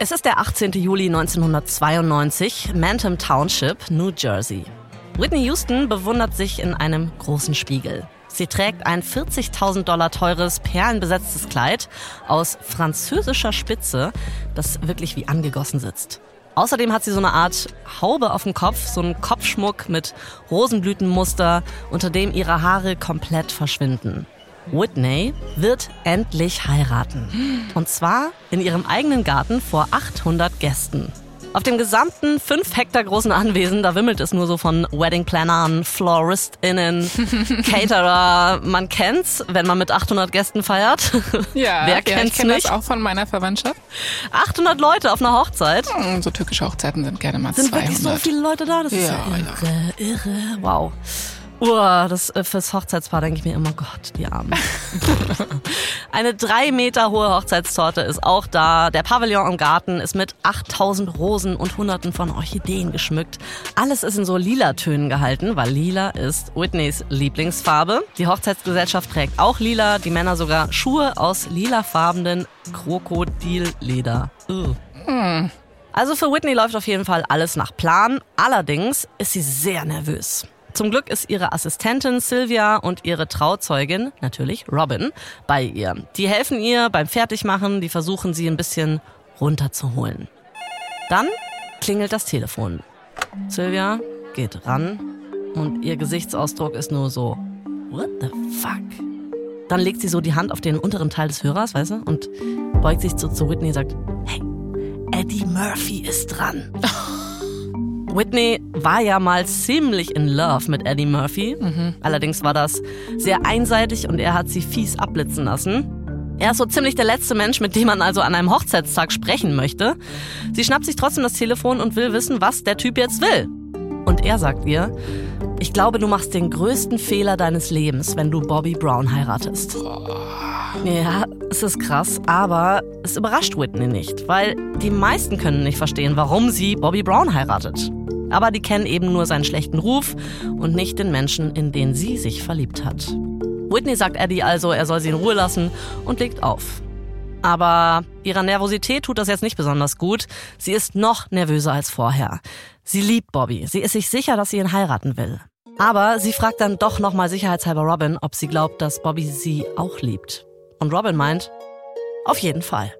Es ist der 18. Juli 1992, Manton Township, New Jersey. Whitney Houston bewundert sich in einem großen Spiegel. Sie trägt ein 40.000 Dollar teures, perlenbesetztes Kleid aus französischer Spitze, das wirklich wie angegossen sitzt. Außerdem hat sie so eine Art Haube auf dem Kopf, so einen Kopfschmuck mit Rosenblütenmuster, unter dem ihre Haare komplett verschwinden. Whitney wird endlich heiraten. Und zwar in ihrem eigenen Garten vor 800 Gästen. Auf dem gesamten 5 Hektar großen Anwesen, da wimmelt es nur so von Weddingplannern, FloristInnen, Caterer. Man kennt's, wenn man mit 800 Gästen feiert. Ja, Wer ja, kennt's ich kenne das auch von meiner Verwandtschaft. 800 Leute auf einer Hochzeit. Hm, So türkische Hochzeiten sind gerne mal Sind 200. wirklich so viele Leute da? Das ist ja Ja, irre, irre. Wow. Uah, das äh, fürs Hochzeitspaar denke ich mir immer, Gott, die Armen. Eine drei Meter hohe Hochzeitstorte ist auch da. Der Pavillon im Garten ist mit 8000 Rosen und hunderten von Orchideen geschmückt. Alles ist in so lila Tönen gehalten, weil lila ist Whitneys Lieblingsfarbe. Die Hochzeitsgesellschaft trägt auch lila, die Männer sogar Schuhe aus lilafarbenen Krokodilleder. Ugh. Also für Whitney läuft auf jeden Fall alles nach Plan. Allerdings ist sie sehr nervös. Zum Glück ist ihre Assistentin Sylvia und ihre Trauzeugin, natürlich Robin, bei ihr. Die helfen ihr beim Fertigmachen, die versuchen sie ein bisschen runterzuholen. Dann klingelt das Telefon. Sylvia geht ran und ihr Gesichtsausdruck ist nur so, what the fuck? Dann legt sie so die Hand auf den unteren Teil des Hörers, weißt du, und beugt sich so zu Whitney und sagt, hey, Eddie Murphy ist dran. Whitney war ja mal ziemlich in love mit Eddie Murphy. Allerdings war das sehr einseitig und er hat sie fies abblitzen lassen. Er ist so ziemlich der letzte Mensch, mit dem man also an einem Hochzeitstag sprechen möchte. Sie schnappt sich trotzdem das Telefon und will wissen, was der Typ jetzt will. Und er sagt ihr, ich glaube, du machst den größten Fehler deines Lebens, wenn du Bobby Brown heiratest. Ja, es ist krass, aber es überrascht Whitney nicht, weil die meisten können nicht verstehen, warum sie Bobby Brown heiratet. Aber die kennen eben nur seinen schlechten Ruf und nicht den Menschen, in den sie sich verliebt hat. Whitney sagt Eddie also, er soll sie in Ruhe lassen und legt auf. Aber ihrer Nervosität tut das jetzt nicht besonders gut. Sie ist noch nervöser als vorher. Sie liebt Bobby. Sie ist sich sicher, dass sie ihn heiraten will. Aber sie fragt dann doch nochmal sicherheitshalber Robin, ob sie glaubt, dass Bobby sie auch liebt. Und Robin meint, auf jeden Fall.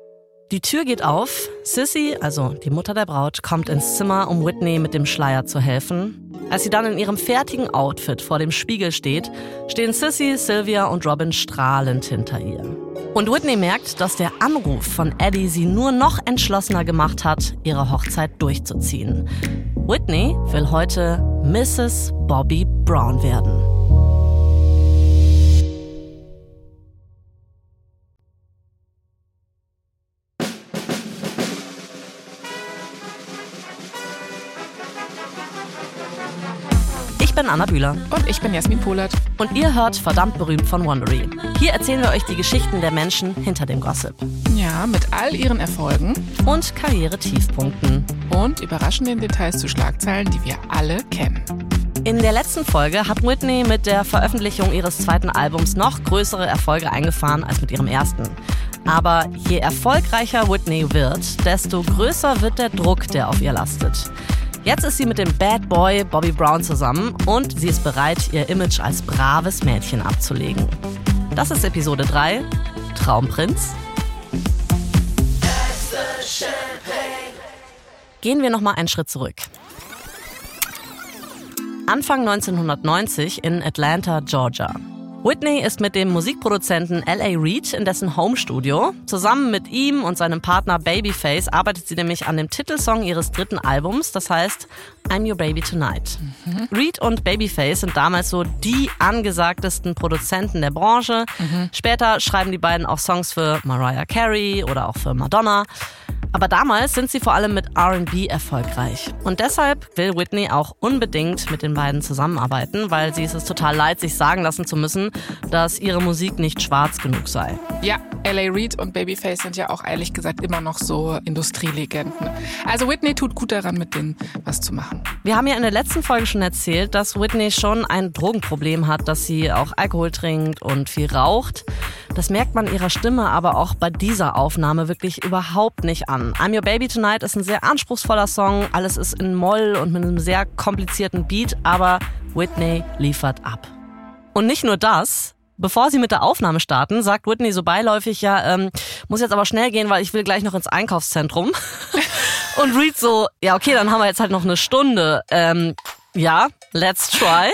Die Tür geht auf. Sissy, also die Mutter der Braut, kommt ins Zimmer, um Whitney mit dem Schleier zu helfen. Als sie dann in ihrem fertigen Outfit vor dem Spiegel steht, stehen Sissy, Sylvia und Robin strahlend hinter ihr. Und Whitney merkt, dass der Anruf von Eddie sie nur noch entschlossener gemacht hat, ihre Hochzeit durchzuziehen. Whitney will heute Mrs. Bobby Brown werden. Bin Anna Bühler Und ich bin Jasmin Polat. und ihr hört verdammt berühmt von Wondery. Hier erzählen wir euch die Geschichten der Menschen hinter dem Gossip Ja, mit all ihren Erfolgen und Karriere-Tiefpunkten. und überraschenden Details zu Schlagzeilen, die wir alle kennen. In der letzten Folge hat Whitney mit der Veröffentlichung ihres zweiten Albums noch größere Erfolge eingefahren als mit ihrem ersten. Aber je erfolgreicher Whitney wird, desto größer wird der Druck, der auf ihr lastet. Jetzt ist sie mit dem Bad Boy Bobby Brown zusammen und sie ist bereit, ihr Image als braves Mädchen abzulegen. Das ist Episode 3, Traumprinz. Gehen wir nochmal einen Schritt zurück. Anfang 1990 in Atlanta, Georgia. Whitney ist mit dem Musikproduzenten L.A. Reid in dessen Homestudio. Zusammen mit ihm und seinem Partner Babyface arbeitet sie nämlich an dem Titelsong ihres dritten Albums, das heißt I'm Your Baby Tonight. Reid und Babyface sind damals so die angesagtesten Produzenten der Branche. Später schreiben die beiden auch Songs für Mariah Carey oder auch für Madonna. Aber damals sind sie vor allem mit RB erfolgreich. Und deshalb will Whitney auch unbedingt mit den beiden zusammenarbeiten, weil sie es total leid, sich sagen lassen zu müssen, dass ihre Musik nicht schwarz genug sei. Ja, L.A. Reid und Babyface sind ja auch ehrlich gesagt immer noch so Industrielegenden. Also Whitney tut gut daran, mit denen was zu machen. Wir haben ja in der letzten Folge schon erzählt, dass Whitney schon ein Drogenproblem hat, dass sie auch Alkohol trinkt und viel raucht. Das merkt man ihrer Stimme aber auch bei dieser Aufnahme wirklich überhaupt nicht an. I'm Your Baby Tonight ist ein sehr anspruchsvoller Song. Alles ist in Moll und mit einem sehr komplizierten Beat, aber Whitney liefert ab. Und nicht nur das, Bevor sie mit der Aufnahme starten, sagt Whitney so beiläufig, ja, ähm, muss jetzt aber schnell gehen, weil ich will gleich noch ins Einkaufszentrum. Und Reed so, ja, okay, dann haben wir jetzt halt noch eine Stunde. Ähm, ja, let's try.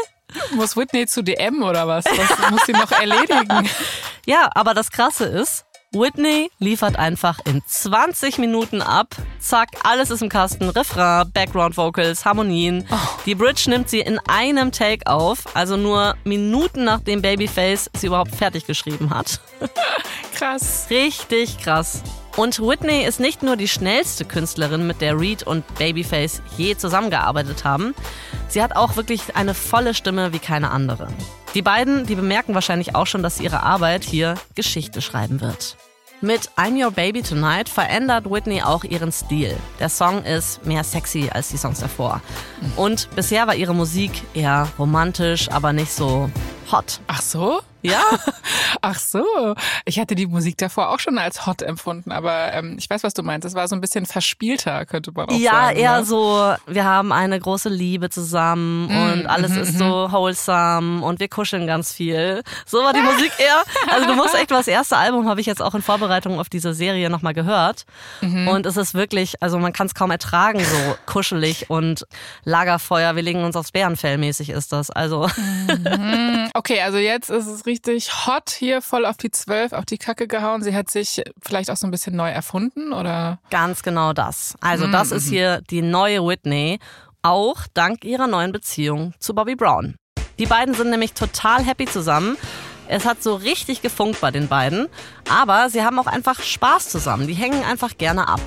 Muss Whitney zu DM oder was? Was muss sie noch erledigen? Ja, aber das Krasse ist, Whitney liefert einfach in 20 Minuten ab. Zack, alles ist im Kasten. Refrain, Background Vocals, Harmonien. Oh. Die Bridge nimmt sie in einem Take auf, also nur Minuten nachdem Babyface sie überhaupt fertig geschrieben hat. krass. Richtig krass. Und Whitney ist nicht nur die schnellste Künstlerin, mit der Reed und Babyface je zusammengearbeitet haben. Sie hat auch wirklich eine volle Stimme wie keine andere. Die beiden, die bemerken wahrscheinlich auch schon, dass ihre Arbeit hier Geschichte schreiben wird. Mit I'm Your Baby Tonight verändert Whitney auch ihren Stil. Der Song ist mehr sexy als die Songs davor. Und bisher war ihre Musik eher romantisch, aber nicht so hot. Ach so? Ja. Ach so. Ich hatte die Musik davor auch schon als hot empfunden, aber ähm, ich weiß, was du meinst. Es war so ein bisschen verspielter, könnte man auch ja, sagen. Ja, eher ne? so, wir haben eine große Liebe zusammen mm, und alles mm, ist so wholesome und wir kuscheln ganz viel. So war die Musik eher. Also du musst echt, das erste Album habe ich jetzt auch in Vorbereitung auf diese Serie nochmal gehört. Mhm. Und es ist wirklich, also man kann es kaum ertragen, so kuschelig und Lagerfeuer, wir legen uns aufs Bärenfell mäßig ist das. Also. Mhm. Okay, also jetzt ist es richtig hot hier, voll auf die Zwölf, auf die Kacke gehauen. Sie hat sich vielleicht auch so ein bisschen neu erfunden, oder? Ganz genau das. Also das mhm. ist hier die neue Whitney, auch dank ihrer neuen Beziehung zu Bobby Brown. Die beiden sind nämlich total happy zusammen. Es hat so richtig gefunkt bei den beiden, aber sie haben auch einfach Spaß zusammen. Die hängen einfach gerne ab.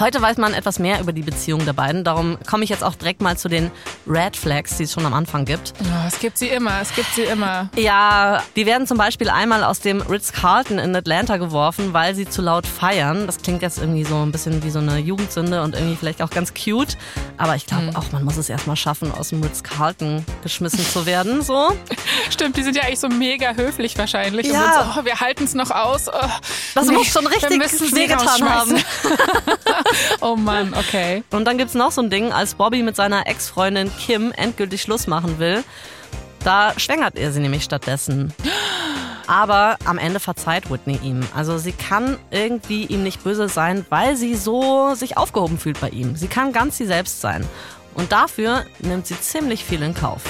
Heute weiß man etwas mehr über die Beziehung der beiden. Darum komme ich jetzt auch direkt mal zu den Red Flags, die es schon am Anfang gibt. Oh, es gibt sie immer, es gibt sie immer. Ja, die werden zum Beispiel einmal aus dem Ritz-Carlton in Atlanta geworfen, weil sie zu laut feiern. Das klingt jetzt irgendwie so ein bisschen wie so eine Jugendsünde und irgendwie vielleicht auch ganz cute. Aber ich glaube mhm. auch, man muss es erstmal schaffen, aus dem Ritz-Carlton geschmissen zu werden. So. Stimmt, die sind ja eigentlich so mega höflich wahrscheinlich. Ja. So, oh, wir halten es noch aus. Oh, das nee, muss schon richtig wehgetan haben. oh Mann, okay. Und dann gibt es noch so ein Ding, als Bobby mit seiner Ex-Freundin Kim endgültig Schluss machen will. Da schwängert er sie nämlich stattdessen. Aber am Ende verzeiht Whitney ihm. Also sie kann irgendwie ihm nicht böse sein, weil sie so sich aufgehoben fühlt bei ihm. Sie kann ganz sie selbst sein. Und dafür nimmt sie ziemlich viel in Kauf.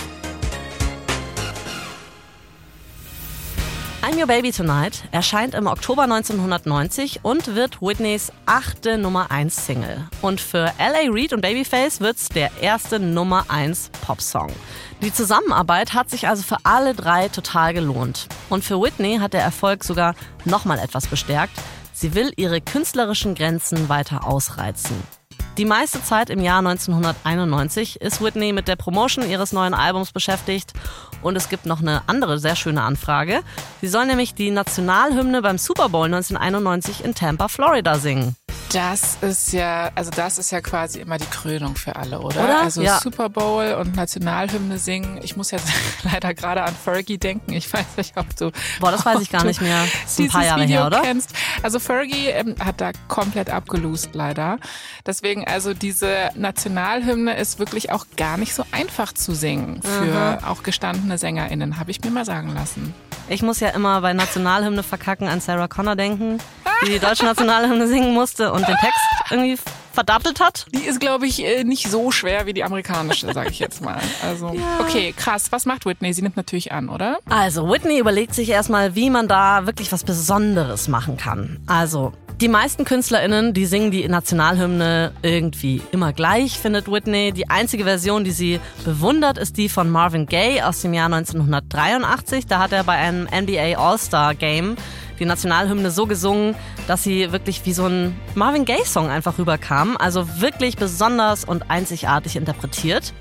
I'm Your Baby Tonight erscheint im Oktober 1990 und wird Whitneys achte Nummer 1 Single. Und für L.A. Reid und Babyface wird's der erste Nummer 1 Popsong. Die Zusammenarbeit hat sich also für alle drei total gelohnt. Und für Whitney hat der Erfolg sogar nochmal etwas bestärkt. Sie will ihre künstlerischen Grenzen weiter ausreizen. Die meiste Zeit im Jahr 1991 ist Whitney mit der Promotion ihres neuen Albums beschäftigt und es gibt noch eine andere sehr schöne Anfrage. Sie soll nämlich die Nationalhymne beim Super Bowl 1991 in Tampa, Florida singen. Das ist ja, also das ist ja quasi immer die Krönung für alle, oder? oder? Also ja. Super Bowl und Nationalhymne singen. Ich muss jetzt leider gerade an Fergie denken. Ich weiß nicht, ob du. Boah, das weiß ich gar nicht mehr. Das ein paar Jahre Video her, oder? Kennst. Also Fergie ähm, hat da komplett abgelost, leider. Deswegen, also diese Nationalhymne ist wirklich auch gar nicht so einfach zu singen für mhm. auch gestandene SängerInnen, habe ich mir mal sagen lassen. Ich muss ja immer bei Nationalhymne verkacken an Sarah Connor denken, die die deutsche Nationalhymne singen musste und den Text irgendwie verdattelt hat. Die ist, glaube ich, äh, nicht so schwer wie die amerikanische, sage ich jetzt mal. Also, ja. okay, krass. Was macht Whitney? Sie nimmt natürlich an, oder? Also, Whitney überlegt sich erstmal, wie man da wirklich was Besonderes machen kann. Also, die meisten KünstlerInnen, die singen die Nationalhymne irgendwie immer gleich, findet Whitney. Die einzige Version, die sie bewundert, ist die von Marvin Gaye aus dem Jahr 1983. Da hat er bei einem NBA All-Star Game die Nationalhymne so gesungen, dass sie wirklich wie so ein Marvin Gaye-Song einfach rüberkam. Also wirklich besonders und einzigartig interpretiert.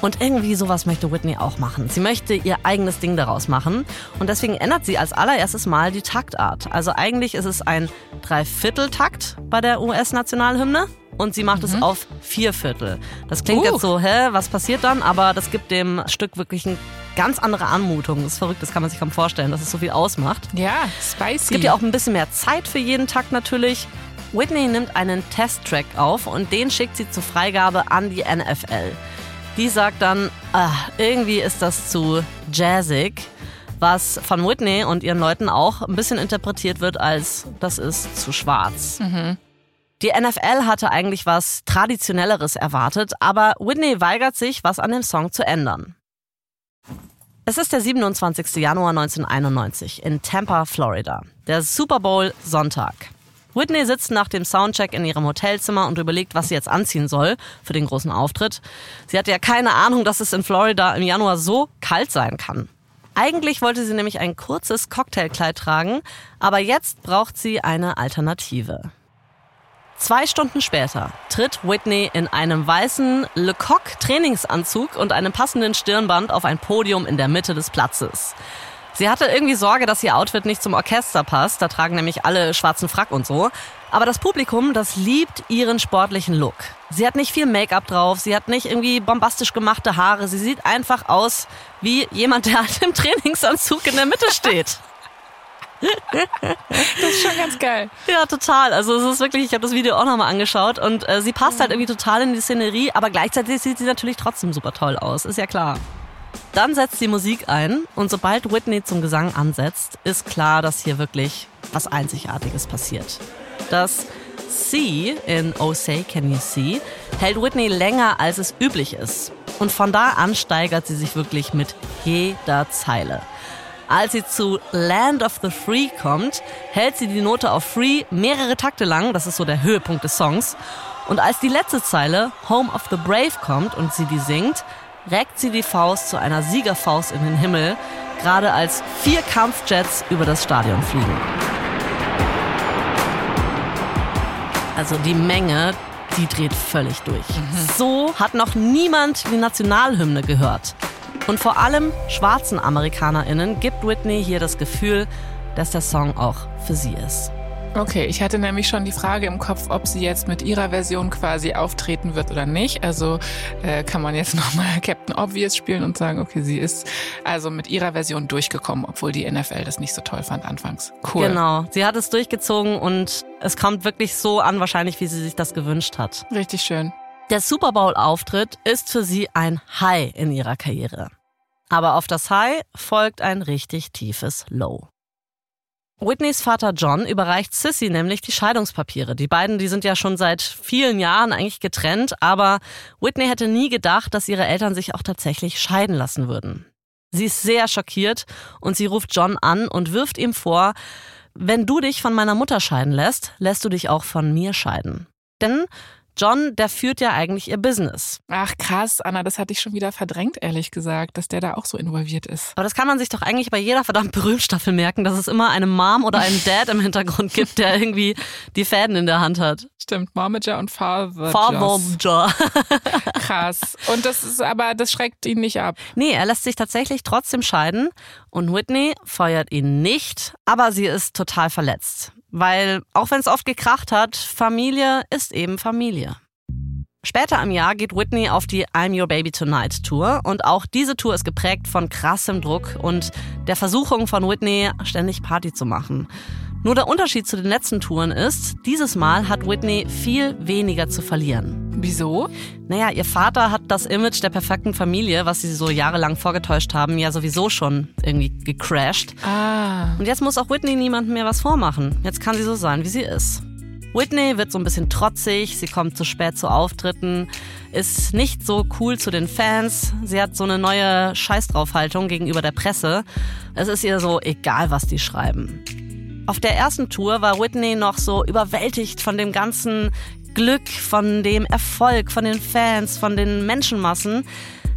Und irgendwie sowas möchte Whitney auch machen. Sie möchte ihr eigenes Ding daraus machen. Und deswegen ändert sie als allererstes Mal die Taktart. Also eigentlich ist es ein Dreivierteltakt bei der US-Nationalhymne. Und sie macht mhm. es auf Vierviertel. Das klingt uh. jetzt so, hä, was passiert dann? Aber das gibt dem Stück wirklich eine ganz andere Anmutung. Das ist verrückt, das kann man sich kaum vorstellen, dass es so viel ausmacht. Ja, spicy. Es gibt ja auch ein bisschen mehr Zeit für jeden Takt natürlich. Whitney nimmt einen Testtrack auf und den schickt sie zur Freigabe an die NFL. Die sagt dann, ach, irgendwie ist das zu jazzig, was von Whitney und ihren Leuten auch ein bisschen interpretiert wird als, das ist zu schwarz. Mhm. Die NFL hatte eigentlich was Traditionelleres erwartet, aber Whitney weigert sich, was an dem Song zu ändern. Es ist der 27. Januar 1991 in Tampa, Florida, der Super Bowl Sonntag. Whitney sitzt nach dem Soundcheck in ihrem Hotelzimmer und überlegt, was sie jetzt anziehen soll für den großen Auftritt. Sie hatte ja keine Ahnung, dass es in Florida im Januar so kalt sein kann. Eigentlich wollte sie nämlich ein kurzes Cocktailkleid tragen, aber jetzt braucht sie eine Alternative. Zwei Stunden später tritt Whitney in einem weißen Lecoq Trainingsanzug und einem passenden Stirnband auf ein Podium in der Mitte des Platzes. Sie hatte irgendwie Sorge, dass ihr Outfit nicht zum Orchester passt. Da tragen nämlich alle schwarzen Frack und so. Aber das Publikum, das liebt ihren sportlichen Look. Sie hat nicht viel Make-up drauf, sie hat nicht irgendwie bombastisch gemachte Haare. Sie sieht einfach aus wie jemand, der halt im Trainingsanzug in der Mitte steht. Das ist schon ganz geil. Ja, total. Also es ist wirklich, ich habe das Video auch nochmal angeschaut und äh, sie passt halt irgendwie total in die Szenerie, aber gleichzeitig sieht sie natürlich trotzdem super toll aus, ist ja klar. Dann setzt die Musik ein und sobald Whitney zum Gesang ansetzt, ist klar, dass hier wirklich was Einzigartiges passiert. Das C in Oh Say Can You See hält Whitney länger als es üblich ist. Und von da an steigert sie sich wirklich mit jeder Zeile. Als sie zu Land of the Free kommt, hält sie die Note auf Free mehrere Takte lang, das ist so der Höhepunkt des Songs. Und als die letzte Zeile Home of the Brave kommt und sie die singt, reckt sie die Faust zu einer Siegerfaust in den Himmel, gerade als vier Kampfjets über das Stadion fliegen. Also die Menge, die dreht völlig durch. Mhm. So hat noch niemand die Nationalhymne gehört. Und vor allem schwarzen AmerikanerInnen gibt Whitney hier das Gefühl, dass der Song auch für sie ist. Okay, ich hatte nämlich schon die Frage im Kopf, ob sie jetzt mit ihrer Version quasi auftreten wird oder nicht. Also äh, kann man jetzt nochmal Captain Obvious spielen und sagen, okay, sie ist also mit ihrer Version durchgekommen, obwohl die NFL das nicht so toll fand anfangs. Cool. Genau, sie hat es durchgezogen und es kommt wirklich so an, wahrscheinlich, wie sie sich das gewünscht hat. Richtig schön. Der Super Bowl-Auftritt ist für sie ein High in ihrer Karriere. Aber auf das High folgt ein richtig tiefes Low. Whitneys Vater John überreicht Sissy nämlich die Scheidungspapiere. Die beiden, die sind ja schon seit vielen Jahren eigentlich getrennt, aber Whitney hätte nie gedacht, dass ihre Eltern sich auch tatsächlich scheiden lassen würden. Sie ist sehr schockiert und sie ruft John an und wirft ihm vor, wenn du dich von meiner Mutter scheiden lässt, lässt du dich auch von mir scheiden. Denn John, der führt ja eigentlich ihr Business. Ach krass, Anna, das hatte ich schon wieder verdrängt, ehrlich gesagt, dass der da auch so involviert ist. Aber das kann man sich doch eigentlich bei jeder verdammt berühmt Staffel merken, dass es immer eine Mom oder einen Dad im Hintergrund gibt, der irgendwie die Fäden in der Hand hat. Stimmt, Momager und Father. Father. krass. Und das ist aber, das schreckt ihn nicht ab. Nee, er lässt sich tatsächlich trotzdem scheiden und Whitney feuert ihn nicht, aber sie ist total verletzt. Weil, auch wenn es oft gekracht hat, Familie ist eben Familie. Später im Jahr geht Whitney auf die I'm Your Baby Tonight Tour und auch diese Tour ist geprägt von krassem Druck und der Versuchung von Whitney, ständig Party zu machen. Nur der Unterschied zu den letzten Touren ist, dieses Mal hat Whitney viel weniger zu verlieren. Wieso? Naja, ihr Vater hat das Image der perfekten Familie, was sie so jahrelang vorgetäuscht haben, ja sowieso schon irgendwie gecrashed. Ah. Und jetzt muss auch Whitney niemandem mehr was vormachen. Jetzt kann sie so sein, wie sie ist. Whitney wird so ein bisschen trotzig, sie kommt zu spät zu Auftritten, ist nicht so cool zu den Fans, sie hat so eine neue Scheißdraufhaltung gegenüber der Presse. Es ist ihr so egal, was die schreiben. Auf der ersten Tour war Whitney noch so überwältigt von dem ganzen Glück, von dem Erfolg, von den Fans, von den Menschenmassen.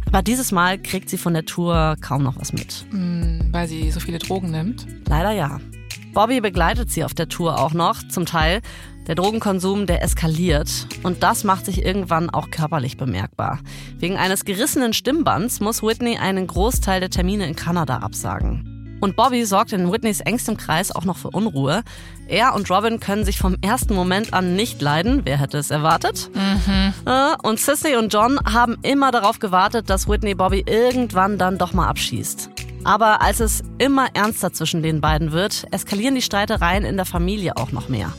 Aber dieses Mal kriegt sie von der Tour kaum noch was mit. Mm, weil sie so viele Drogen nimmt? Leider ja. Bobby begleitet sie auf der Tour auch noch, zum Teil. Der Drogenkonsum, der eskaliert und das macht sich irgendwann auch körperlich bemerkbar. Wegen eines gerissenen Stimmbands muss Whitney einen Großteil der Termine in Kanada absagen. Und Bobby sorgt in Whitneys engstem Kreis auch noch für Unruhe. Er und Robin können sich vom ersten Moment an nicht leiden. Wer hätte es erwartet? Mhm. Und Sissy und John haben immer darauf gewartet, dass Whitney Bobby irgendwann dann doch mal abschießt. Aber als es immer ernster zwischen den beiden wird, eskalieren die Streitereien in der Familie auch noch mehr.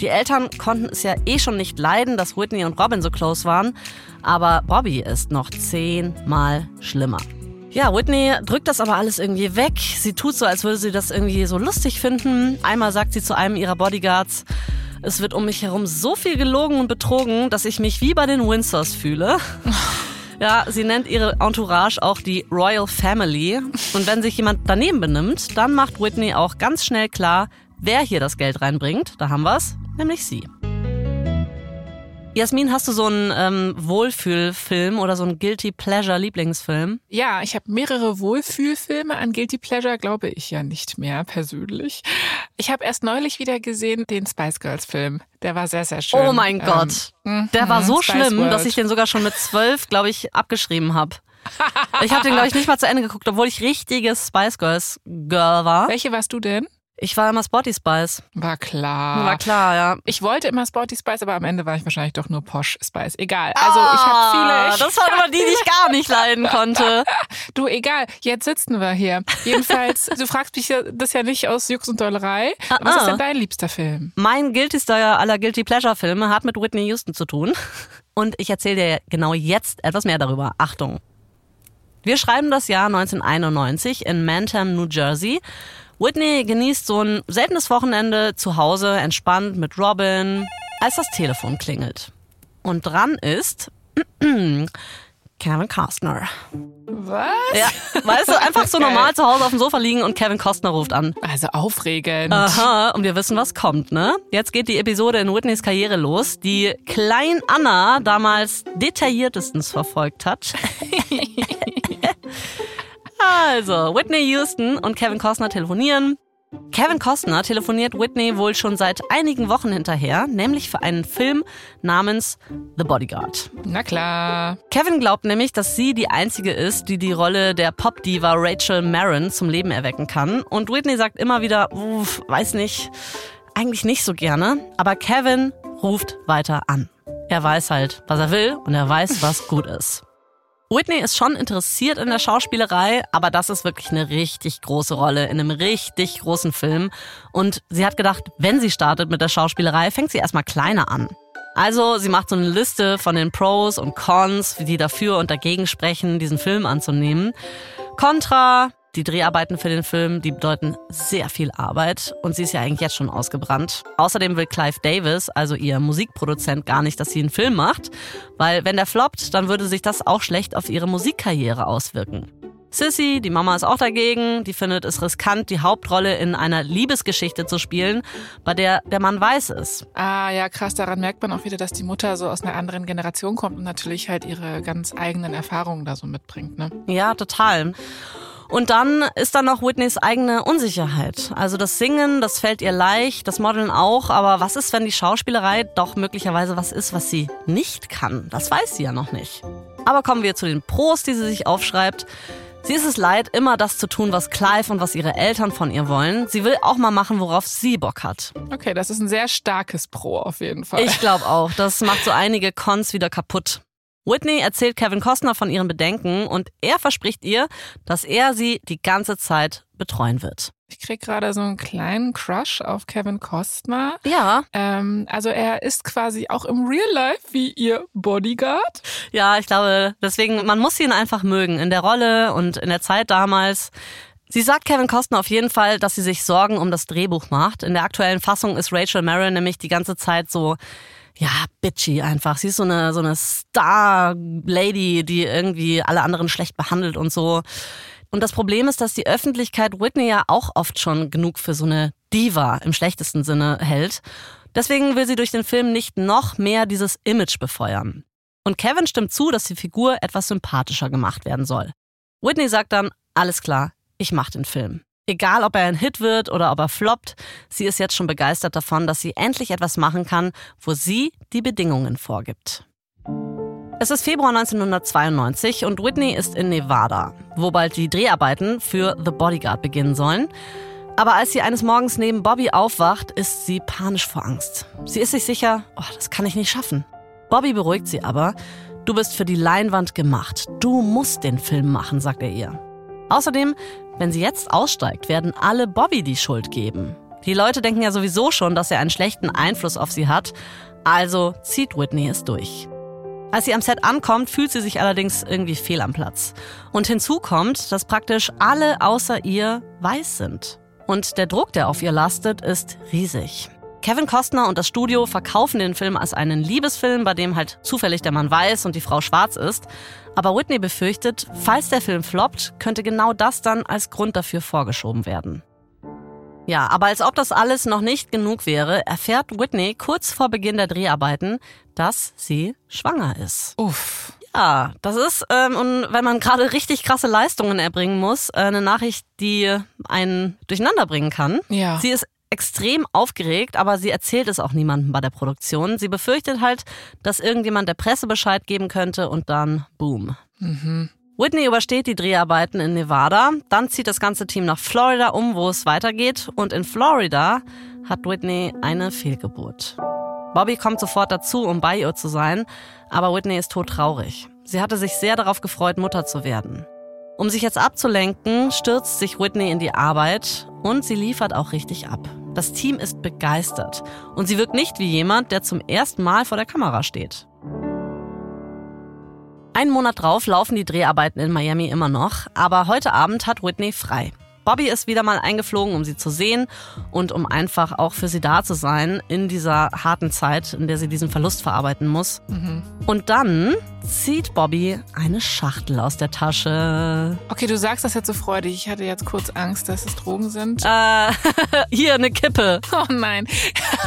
Die Eltern konnten es ja eh schon nicht leiden, dass Whitney und Robin so close waren, aber Bobby ist noch zehnmal schlimmer. Ja, Whitney drückt das aber alles irgendwie weg. Sie tut so, als würde sie das irgendwie so lustig finden. Einmal sagt sie zu einem ihrer Bodyguards, es wird um mich herum so viel gelogen und betrogen, dass ich mich wie bei den Windsors fühle. Ja, sie nennt ihre Entourage auch die Royal Family. Und wenn sich jemand daneben benimmt, dann macht Whitney auch ganz schnell klar, wer hier das Geld reinbringt. Da haben wir's nämlich sie. Jasmin, hast du so einen ähm, Wohlfühlfilm oder so einen Guilty Pleasure Lieblingsfilm? Ja, ich habe mehrere Wohlfühlfilme. An Guilty Pleasure glaube ich ja nicht mehr persönlich. Ich habe erst neulich wieder gesehen den Spice Girls Film. Der war sehr, sehr schön. Oh mein ähm, Gott. Der war so Spice schlimm, World. dass ich den sogar schon mit zwölf, glaube ich, abgeschrieben habe. Ich habe den, glaube ich, nicht mal zu Ende geguckt, obwohl ich richtiges Spice Girls Girl war. Welche warst du denn? Ich war immer Sporty Spice. War klar. War klar, ja. Ich wollte immer Sporty Spice, aber am Ende war ich wahrscheinlich doch nur Posh Spice. Egal. Also ich habe viele. Ah, ich das waren immer die, die ich gar nicht leiden konnte. du, egal. Jetzt sitzen wir hier. Jedenfalls, du fragst mich das ja nicht aus Jux und Dollerei. Ah, Was ist ah. denn dein liebster Film? Mein Guilty-Star aller Guilty Pleasure Filme hat mit Whitney Houston zu tun. Und ich erzähle dir genau jetzt etwas mehr darüber. Achtung. Wir schreiben das Jahr 1991 in Manham, New Jersey. Whitney genießt so ein seltenes Wochenende zu Hause, entspannt mit Robin, als das Telefon klingelt. Und dran ist Kevin Costner. Was? Ja, weißt du, einfach so normal zu Hause auf dem Sofa liegen und Kevin Costner ruft an. Also aufregend. Aha, und wir wissen, was kommt, ne? Jetzt geht die Episode in Whitneys Karriere los, die Klein Anna damals detailliertestens verfolgt hat. Also, Whitney Houston und Kevin Costner telefonieren. Kevin Costner telefoniert Whitney wohl schon seit einigen Wochen hinterher, nämlich für einen Film namens The Bodyguard. Na klar. Kevin glaubt nämlich, dass sie die einzige ist, die die Rolle der Pop-Diva Rachel Marin zum Leben erwecken kann. Und Whitney sagt immer wieder, uff, weiß nicht, eigentlich nicht so gerne. Aber Kevin ruft weiter an. Er weiß halt, was er will und er weiß, was gut ist. Whitney ist schon interessiert in der Schauspielerei, aber das ist wirklich eine richtig große Rolle in einem richtig großen Film. Und sie hat gedacht, wenn sie startet mit der Schauspielerei, fängt sie erstmal kleiner an. Also sie macht so eine Liste von den Pros und Cons, wie die dafür und dagegen sprechen, diesen Film anzunehmen. Contra, die Dreharbeiten für den Film, die bedeuten sehr viel Arbeit und sie ist ja eigentlich jetzt schon ausgebrannt. Außerdem will Clive Davis, also ihr Musikproduzent, gar nicht, dass sie einen Film macht, weil wenn der floppt, dann würde sich das auch schlecht auf ihre Musikkarriere auswirken. Sissy, die Mama ist auch dagegen, die findet es riskant, die Hauptrolle in einer Liebesgeschichte zu spielen, bei der der Mann weiß ist. Ah ja, krass, daran merkt man auch wieder, dass die Mutter so aus einer anderen Generation kommt und natürlich halt ihre ganz eigenen Erfahrungen da so mitbringt. Ne? Ja, total. Und dann ist da noch Whitneys eigene Unsicherheit. Also das Singen, das fällt ihr leicht, das Modeln auch, aber was ist, wenn die Schauspielerei doch möglicherweise was ist, was sie nicht kann? Das weiß sie ja noch nicht. Aber kommen wir zu den Pros, die sie sich aufschreibt. Sie ist es leid, immer das zu tun, was Clive und was ihre Eltern von ihr wollen. Sie will auch mal machen, worauf sie Bock hat. Okay, das ist ein sehr starkes Pro auf jeden Fall. Ich glaube auch. Das macht so einige Cons wieder kaputt. Whitney erzählt Kevin Costner von ihren Bedenken und er verspricht ihr, dass er sie die ganze Zeit betreuen wird. Ich krieg gerade so einen kleinen Crush auf Kevin Costner. Ja. Ähm, also er ist quasi auch im Real Life wie ihr Bodyguard. Ja, ich glaube, deswegen, man muss ihn einfach mögen in der Rolle und in der Zeit damals. Sie sagt Kevin Costner auf jeden Fall, dass sie sich Sorgen um das Drehbuch macht. In der aktuellen Fassung ist Rachel Marin nämlich die ganze Zeit so ja, bitchy einfach. Sie ist so eine, so eine Star-Lady, die irgendwie alle anderen schlecht behandelt und so. Und das Problem ist, dass die Öffentlichkeit Whitney ja auch oft schon genug für so eine Diva im schlechtesten Sinne hält. Deswegen will sie durch den Film nicht noch mehr dieses Image befeuern. Und Kevin stimmt zu, dass die Figur etwas sympathischer gemacht werden soll. Whitney sagt dann, alles klar, ich mach den Film. Egal, ob er ein Hit wird oder ob er floppt, sie ist jetzt schon begeistert davon, dass sie endlich etwas machen kann, wo sie die Bedingungen vorgibt. Es ist Februar 1992 und Whitney ist in Nevada, wo bald die Dreharbeiten für The Bodyguard beginnen sollen. Aber als sie eines Morgens neben Bobby aufwacht, ist sie panisch vor Angst. Sie ist sich sicher, oh, das kann ich nicht schaffen. Bobby beruhigt sie aber. Du bist für die Leinwand gemacht. Du musst den Film machen, sagt er ihr. Außerdem, wenn sie jetzt aussteigt, werden alle Bobby die Schuld geben. Die Leute denken ja sowieso schon, dass er einen schlechten Einfluss auf sie hat. Also zieht Whitney es durch. Als sie am Set ankommt, fühlt sie sich allerdings irgendwie fehl am Platz. Und hinzu kommt, dass praktisch alle außer ihr weiß sind. Und der Druck, der auf ihr lastet, ist riesig. Kevin Costner und das Studio verkaufen den Film als einen Liebesfilm, bei dem halt zufällig der Mann weiß und die Frau schwarz ist. Aber Whitney befürchtet, falls der Film floppt, könnte genau das dann als Grund dafür vorgeschoben werden. Ja, aber als ob das alles noch nicht genug wäre, erfährt Whitney kurz vor Beginn der Dreharbeiten, dass sie schwanger ist. Uff. Ja, das ist, ähm, und wenn man gerade richtig krasse Leistungen erbringen muss, äh, eine Nachricht, die einen durcheinander bringen kann. Ja. Sie ist extrem aufgeregt, aber sie erzählt es auch niemandem bei der Produktion. Sie befürchtet halt, dass irgendjemand der Presse Bescheid geben könnte und dann boom. Mhm. Whitney übersteht die Dreharbeiten in Nevada, dann zieht das ganze Team nach Florida um, wo es weitergeht und in Florida hat Whitney eine Fehlgeburt. Bobby kommt sofort dazu, um bei ihr zu sein, aber Whitney ist todtraurig. Sie hatte sich sehr darauf gefreut, Mutter zu werden. Um sich jetzt abzulenken, stürzt sich Whitney in die Arbeit und sie liefert auch richtig ab. Das Team ist begeistert und sie wirkt nicht wie jemand, der zum ersten Mal vor der Kamera steht. Einen Monat drauf laufen die Dreharbeiten in Miami immer noch, aber heute Abend hat Whitney frei. Bobby ist wieder mal eingeflogen, um sie zu sehen und um einfach auch für sie da zu sein in dieser harten Zeit, in der sie diesen Verlust verarbeiten muss. Mhm. Und dann zieht Bobby eine Schachtel aus der Tasche. Okay, du sagst das jetzt so freudig. Ich hatte jetzt kurz Angst, dass es Drogen sind. Äh, hier eine Kippe. Oh nein.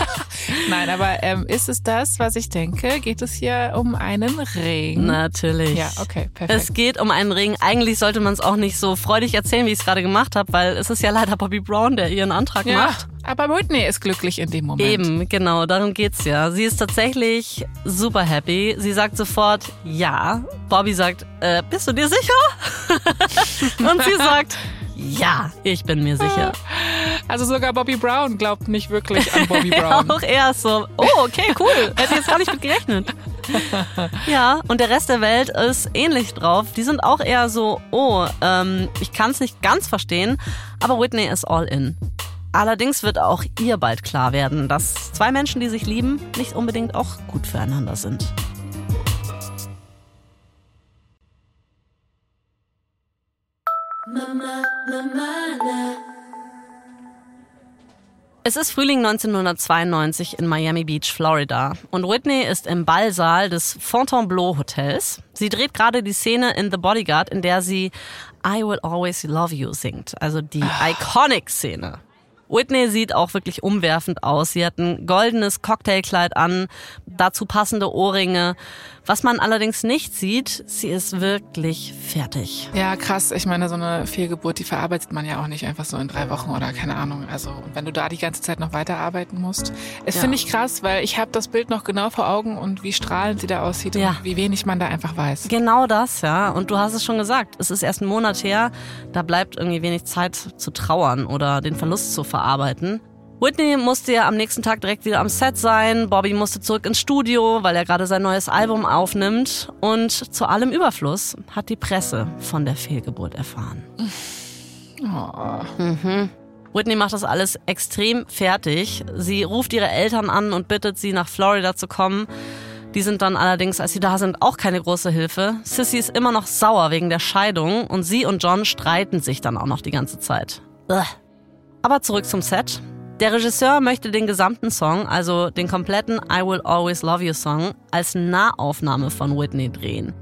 nein, aber ähm, ist es das, was ich denke? Geht es hier um einen Ring? Natürlich. Ja, okay, perfekt. Es geht um einen Ring. Eigentlich sollte man es auch nicht so freudig erzählen, wie ich es gerade gemacht habe, weil es ist ja leider Bobby Brown, der ihren Antrag ja, macht. aber Whitney ist glücklich in dem Moment. Eben, genau, darum geht's ja. Sie ist tatsächlich super happy. Sie sagt sofort ja. Bobby sagt, äh, bist du dir sicher? Und sie sagt, ja, ich bin mir sicher. Also sogar Bobby Brown glaubt nicht wirklich an Bobby Brown. Auch er ist so, oh, okay, cool. Hätte ich jetzt gar nicht mit gerechnet. Ja, und der Rest der Welt ist ähnlich drauf. Die sind auch eher so, oh, ähm, ich kann es nicht ganz verstehen, aber Whitney ist all in. Allerdings wird auch ihr bald klar werden, dass zwei Menschen, die sich lieben, nicht unbedingt auch gut füreinander sind. Es ist Frühling 1992 in Miami Beach, Florida. Und Whitney ist im Ballsaal des Fontainebleau Hotels. Sie dreht gerade die Szene in The Bodyguard, in der sie I Will Always Love You singt. Also die Iconic-Szene. Whitney sieht auch wirklich umwerfend aus. Sie hat ein goldenes Cocktailkleid an, dazu passende Ohrringe. Was man allerdings nicht sieht, sie ist wirklich fertig. Ja, krass. Ich meine, so eine Fehlgeburt, die verarbeitet man ja auch nicht einfach so in drei Wochen oder keine Ahnung. Also wenn du da die ganze Zeit noch weiterarbeiten musst. Es Ja. finde ich krass, weil ich habe das Bild noch genau vor Augen und wie strahlend sie da aussieht Ja. und wie wenig man da einfach weiß. Genau das, ja. Und du hast es schon gesagt, es ist erst ein Monat her, da bleibt irgendwie wenig Zeit zu trauern oder den Verlust zu verarbeiten. Whitney musste ja am nächsten Tag direkt wieder am Set sein. Bobby musste zurück ins Studio, weil er gerade sein neues Album aufnimmt. Und zu allem Überfluss hat die Presse von der Fehlgeburt erfahren. Oh. Whitney macht das alles extrem fertig. Sie ruft ihre Eltern an und bittet sie, nach Florida zu kommen. Die sind dann allerdings, als sie da sind, auch keine große Hilfe. Sissy ist immer noch sauer wegen der Scheidung und sie und John streiten sich dann auch noch die ganze Zeit. Ugh. Aber zurück zum Set. Der Regisseur möchte den gesamten Song, also den kompletten I Will Always Love You Song, als Nahaufnahme von Whitney drehen.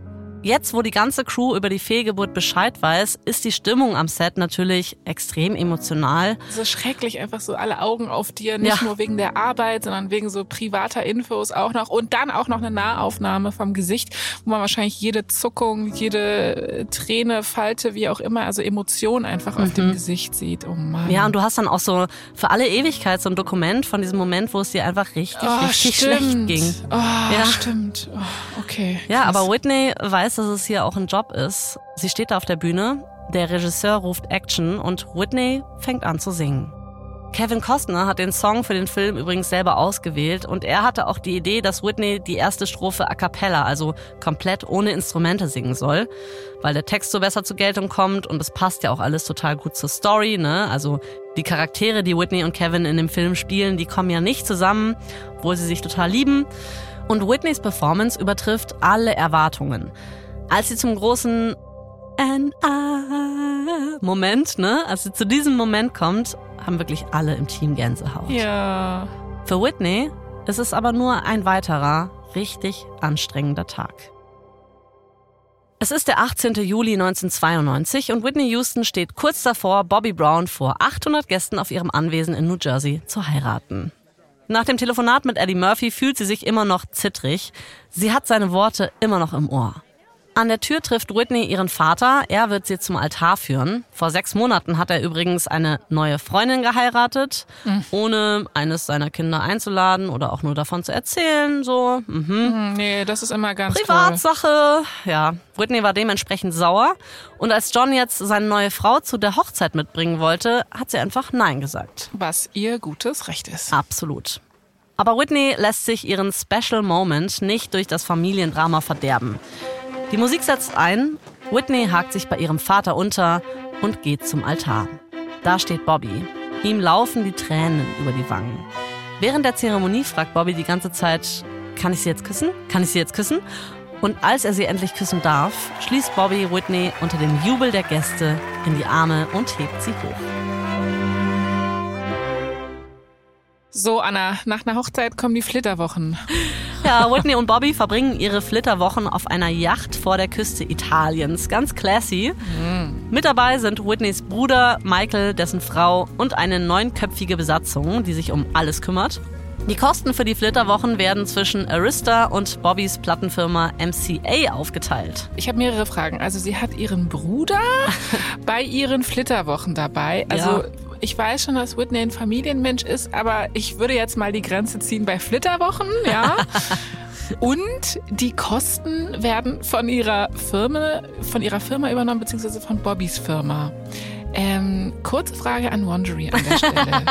Jetzt, wo die ganze Crew über die Fehlgeburt Bescheid weiß, ist die Stimmung am Set natürlich extrem emotional. So schrecklich, einfach so alle Augen auf dir, nicht ja. nur wegen der Arbeit, sondern wegen so privater Infos auch noch und dann auch noch eine Nahaufnahme vom Gesicht, wo man wahrscheinlich jede Zuckung, jede Träne, Falte, wie auch immer, also Emotion einfach mhm. auf dem mhm. Gesicht sieht. Oh Mann. Ja, und du hast dann auch so für alle Ewigkeit so ein Dokument von diesem Moment, wo es dir einfach richtig, oh, richtig stimmt. schlecht ging. Oh, ja. stimmt. Oh, okay. Ja, aber Whitney weiß, dass es hier auch ein Job ist. Sie steht da auf der Bühne, der Regisseur ruft Action und Whitney fängt an zu singen. Kevin Costner hat den Song für den Film übrigens selber ausgewählt und er hatte auch die Idee, dass Whitney die erste Strophe a cappella, also komplett ohne Instrumente singen soll, weil der Text so besser zur Geltung kommt und es passt ja auch alles total gut zur Story, ne? Also die Charaktere, die Whitney und Kevin in dem Film spielen, die kommen ja nicht zusammen, obwohl sie sich total lieben. Und Whitneys Performance übertrifft alle Erwartungen. Als sie zum großen And I Moment, ne? Als sie zu diesem Moment kommt, haben wirklich alle im Team Gänsehaut. Ja. Für Whitney ist es aber nur ein weiterer, richtig anstrengender Tag. Es ist der 18. Juli 1992 und Whitney Houston steht kurz davor, Bobby Brown vor 800 Gästen auf ihrem Anwesen in New Jersey zu heiraten. Nach dem Telefonat mit Eddie Murphy fühlt sie sich immer noch zittrig. Sie hat seine Worte immer noch im Ohr. An der Tür trifft Whitney ihren Vater. Er wird sie zum Altar führen. Vor sechs Monaten hat er übrigens eine neue Freundin geheiratet, mhm. ohne eines seiner Kinder einzuladen oder auch nur davon zu erzählen. So, mhm. Nee, das ist immer ganz Privatsache. Cool. Ja, Whitney war dementsprechend sauer. Und als John jetzt seine neue Frau zu der Hochzeit mitbringen wollte, hat sie einfach Nein gesagt. Was ihr gutes Recht ist. Absolut. Aber Whitney lässt sich ihren Special Moment nicht durch das Familiendrama verderben. Die Musik setzt ein, Whitney hakt sich bei ihrem Vater unter und geht zum Altar. Da steht Bobby. Ihm laufen die Tränen über die Wangen. Während der Zeremonie fragt Bobby die ganze Zeit, kann ich sie jetzt küssen? Kann ich sie jetzt küssen? Und als er sie endlich küssen darf, schließt Bobby Whitney unter dem Jubel der Gäste in die Arme und hebt sie hoch. So, Anna, nach einer Hochzeit kommen die Flitterwochen. Ja, Whitney und Bobby verbringen ihre Flitterwochen auf einer Yacht vor der Küste Italiens. Ganz classy. Mhm. Mit dabei sind Whitneys Bruder, Michael, dessen Frau und eine neunköpfige Besatzung, die sich um alles kümmert. Die Kosten für die Flitterwochen werden zwischen Arista und Bobbys Plattenfirma MCA aufgeteilt. Ich habe mehrere Fragen. Also sie hat ihren Bruder bei ihren Flitterwochen dabei. Also ja ich weiß schon, dass Whitney ein Familienmensch ist, aber ich würde jetzt mal die Grenze ziehen bei Flitterwochen, ja. Und die Kosten werden von ihrer Firma, von ihrer Firma übernommen, beziehungsweise von Bobbys Firma. Ähm, kurze Frage an Wondery an der Stelle.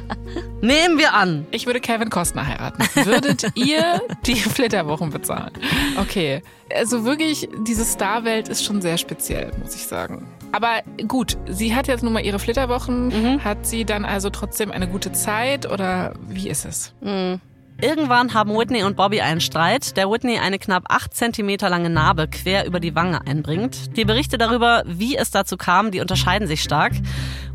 Nehmen wir an. Ich würde Kevin Costner heiraten. Würdet ihr die Flitterwochen bezahlen? Okay. Also wirklich, diese Starwelt ist schon sehr speziell, muss ich sagen. Aber gut, sie hat jetzt nun mal ihre Flitterwochen. Mhm. Hat sie dann also trotzdem eine gute Zeit oder wie ist es? Mhm. Irgendwann haben Whitney und Bobby einen Streit, der Whitney eine knapp 8 cm lange Narbe quer über die Wange einbringt. Die Berichte darüber, wie es dazu kam, die unterscheiden sich stark.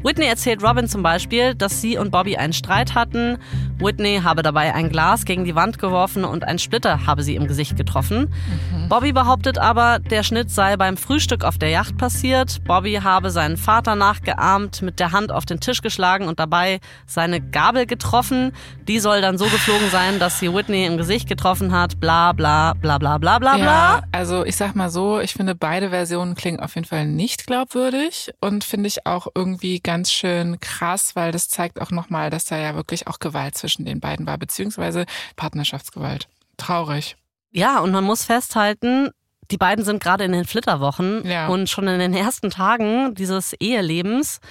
Whitney erzählt Robin zum Beispiel, dass sie und Bobby einen Streit hatten. Whitney habe dabei ein Glas gegen die Wand geworfen und ein Splitter habe sie im Gesicht getroffen. Mhm. Bobby behauptet aber, der Schnitt sei beim Frühstück auf der Yacht passiert. Bobby habe seinen Vater nachgeahmt, mit der Hand auf den Tisch geschlagen und dabei seine Gabel getroffen. Die soll dann so geflogen sein, dass sie Whitney im Gesicht getroffen hat. Bla bla bla bla bla bla bla. Ja, also ich sag mal so, ich finde beide Versionen klingen auf jeden Fall nicht glaubwürdig und finde ich auch irgendwie ganz ganz schön krass, weil das zeigt auch nochmal, dass da ja wirklich auch Gewalt zwischen den beiden war, beziehungsweise Partnerschaftsgewalt. Traurig. Ja, und man muss festhalten, die beiden sind gerade in den Flitterwochen ja. und schon in den ersten Tagen dieses Ehelebens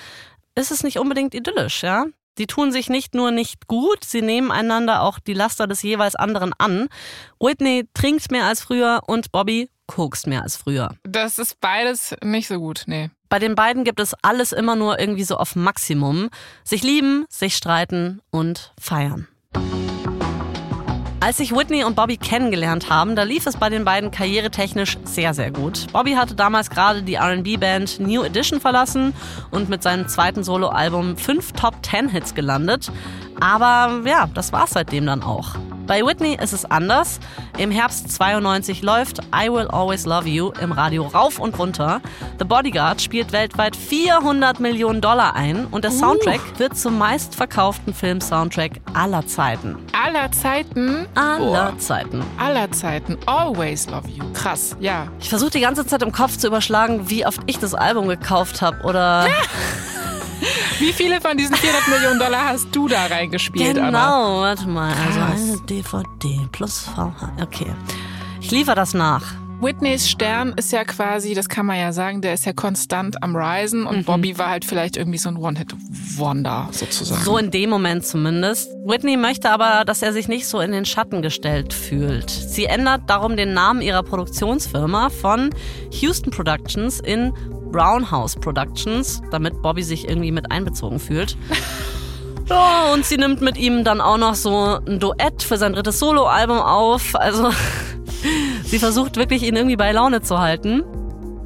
ist es nicht unbedingt idyllisch, ja? Die tun sich nicht nur nicht gut, sie nehmen einander auch die Laster des jeweils anderen an. Whitney trinkt mehr als früher und Bobby kokst mehr als früher. Das ist beides nicht so gut, nee. Bei den beiden gibt es alles immer nur irgendwie so auf Maximum. Sich lieben, sich streiten und feiern. Als sich Whitney und Bobby kennengelernt haben, da lief es bei den beiden karrieretechnisch sehr, sehr gut. Bobby hatte damals gerade die RB-Band New Edition verlassen und mit seinem zweiten Soloalbum fünf Top-10-Hits gelandet. Aber ja, das war's seitdem dann auch. Bei Whitney ist es anders. Im Herbst 92 läuft I Will Always Love You im Radio rauf und runter. The Bodyguard spielt weltweit 400 Millionen Dollar ein und der uh. Soundtrack wird zum meistverkauften Film-Soundtrack aller Zeiten. Aller Zeiten? Aller Boah. Zeiten. Aller Zeiten. Always Love You. Krass, ja. Ich versuche die ganze Zeit im Kopf zu überschlagen, wie oft ich das Album gekauft habe oder... Wie viele von diesen 400 Millionen Dollar hast du da reingespielt, Genau, Anna? warte mal. Also Krass. eine DVD plus VH. Okay. Ich liefere das nach. Whitneys Stern ist ja quasi, das kann man ja sagen, der ist ja konstant am Risen und Mhm. Bobby war halt vielleicht irgendwie so ein One-Hit-Wonder sozusagen. So in dem Moment zumindest. Whitney möchte aber, dass er sich nicht so in den Schatten gestellt fühlt. Sie ändert darum den Namen ihrer Produktionsfirma von Houston Productions in Brown House Productions, damit Bobby sich irgendwie mit einbezogen fühlt. Ja, und sie nimmt mit ihm dann auch noch so ein Duett für sein drittes Soloalbum auf. Also sie versucht wirklich, ihn irgendwie bei Laune zu halten.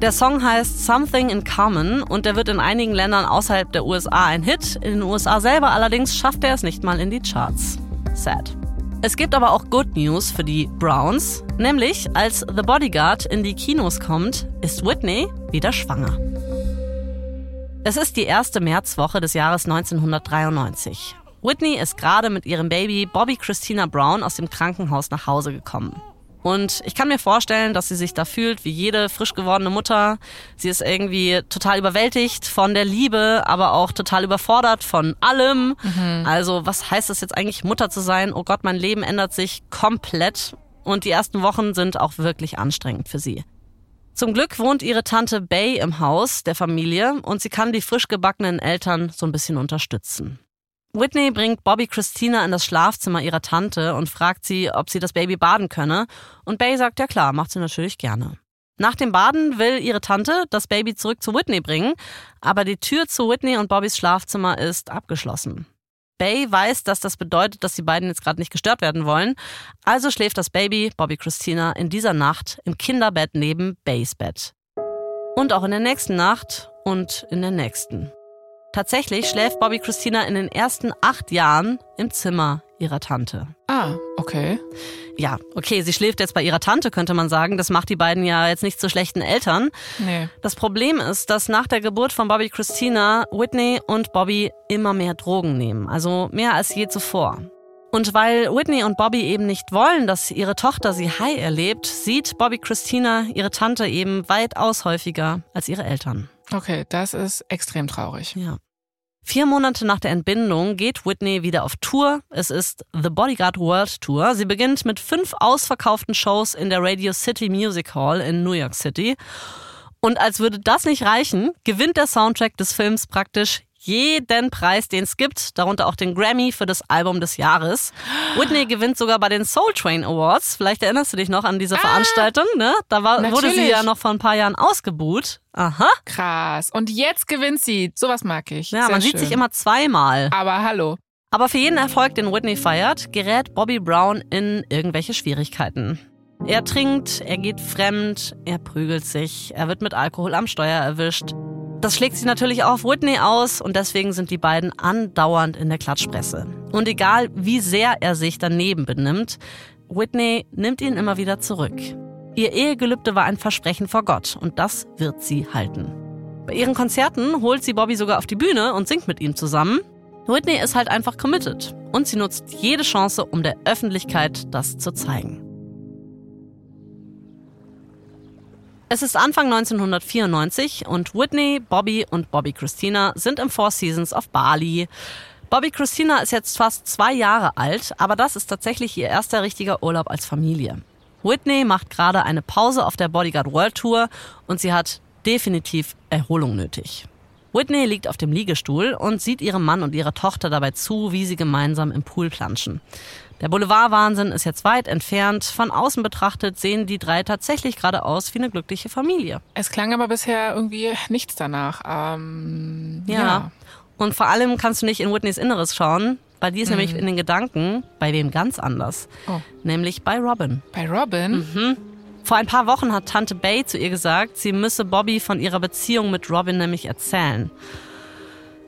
Der Song heißt Something in Common und der wird in einigen Ländern außerhalb der USA ein Hit. In den USA selber allerdings schafft er es nicht mal in die Charts. Sad. Es gibt aber auch Good News für die Browns, nämlich als The Bodyguard in die Kinos kommt, ist Whitney wieder schwanger. Es ist die erste Märzwoche des Jahres 1993. Whitney ist gerade mit ihrem Baby Bobby Christina Brown aus dem Krankenhaus nach Hause gekommen. Und ich kann mir vorstellen, dass sie sich da fühlt wie jede frisch gewordene Mutter. Sie ist irgendwie total überwältigt von der Liebe, aber auch total überfordert von allem. Also was heißt es jetzt eigentlich, Mutter zu sein? Oh Gott, mein Leben ändert sich komplett. Und die ersten Wochen sind auch wirklich anstrengend für sie. Zum Glück wohnt ihre Tante Bay im Haus der Familie und sie kann die frisch gebackenen Eltern so ein bisschen unterstützen. Whitney bringt Bobby Christina in das Schlafzimmer ihrer Tante und fragt sie, ob sie das Baby baden könne. Und Bay sagt, ja klar, macht sie natürlich gerne. Nach dem Baden will ihre Tante das Baby zurück zu Whitney bringen, aber die Tür zu Whitney und Bobbys Schlafzimmer ist abgeschlossen. Bay weiß, dass das bedeutet, dass die beiden jetzt gerade nicht gestört werden wollen. Also schläft das Baby, Bobby Christina, in dieser Nacht im Kinderbett neben Bays Bett. Und auch in der nächsten Nacht und in der nächsten. Tatsächlich schläft Bobby Christina in den ersten acht Jahren im Zimmer ihrer Tante. ah, okay. Ja, okay, sie schläft jetzt bei ihrer Tante, könnte man sagen. Das macht die beiden ja jetzt nicht zu schlechten Eltern. Nee. Das Problem ist, dass nach der Geburt von Bobby Christina Whitney und Bobby immer mehr Drogen nehmen. Also mehr als je zuvor. Und weil Whitney und Bobby eben nicht wollen, dass ihre Tochter sie high erlebt, sieht Bobby Christina ihre Tante eben weitaus häufiger als ihre Eltern. Okay, das ist extrem traurig. Ja. Vier Monate nach der Entbindung geht Whitney wieder auf Tour. Es ist The Bodyguard World Tour. Sie beginnt mit fünf ausverkauften Shows in der Radio City Music Hall in New York City. Und als würde das nicht reichen, gewinnt der Soundtrack des Films praktisch jeden Preis, den es gibt, darunter auch den Grammy für das Album des Jahres. Whitney gewinnt sogar bei den Soul Train Awards. Vielleicht erinnerst du dich noch an diese Veranstaltung, ne? Da war, wurde sie ja noch vor ein paar Jahren ausgebuht. Aha. Krass. Und jetzt gewinnt sie. Sowas mag ich. Ja, Sehr man schön. sieht sich immer zweimal. Aber hallo. Aber für jeden Erfolg, den Whitney feiert, gerät Bobby Brown in irgendwelche Schwierigkeiten. Er trinkt, er geht fremd, er prügelt sich, er wird mit Alkohol am Steuer erwischt. Das schlägt sich natürlich auch auf Whitney aus und deswegen sind die beiden andauernd in der Klatschpresse. Und egal wie sehr er sich daneben benimmt, Whitney nimmt ihn immer wieder zurück. Ihr Ehegelübde war ein Versprechen vor Gott und das wird sie halten. Bei ihren Konzerten holt sie Bobby sogar auf die Bühne und singt mit ihm zusammen. Whitney ist halt einfach committed und sie nutzt jede Chance, um der Öffentlichkeit das zu zeigen. Es ist Anfang 1994 und Whitney, Bobby und Bobby Christina sind im Four Seasons auf Bali. Bobby Christina ist jetzt fast zwei Jahre alt, aber das ist tatsächlich ihr erster richtiger Urlaub als Familie. Whitney macht gerade eine Pause auf der Bodyguard World Tour und sie hat definitiv Erholung nötig. Whitney liegt auf dem Liegestuhl und sieht ihrem Mann und ihrer Tochter dabei zu, wie sie gemeinsam im Pool planschen. Der Boulevardwahnsinn ist jetzt weit entfernt. Von außen betrachtet sehen die drei tatsächlich gerade aus wie eine glückliche Familie. Es klang aber bisher irgendwie nichts danach. Ähm, Ja. Und vor allem kannst du nicht in Whitneys Inneres schauen, weil die ist nämlich in den Gedanken bei wem ganz anders. Oh. Nämlich bei Robin. Bei Robin? Mhm. Vor ein paar Wochen hat Tante Bay zu ihr gesagt, sie müsse Bobby von ihrer Beziehung mit Robin nämlich erzählen.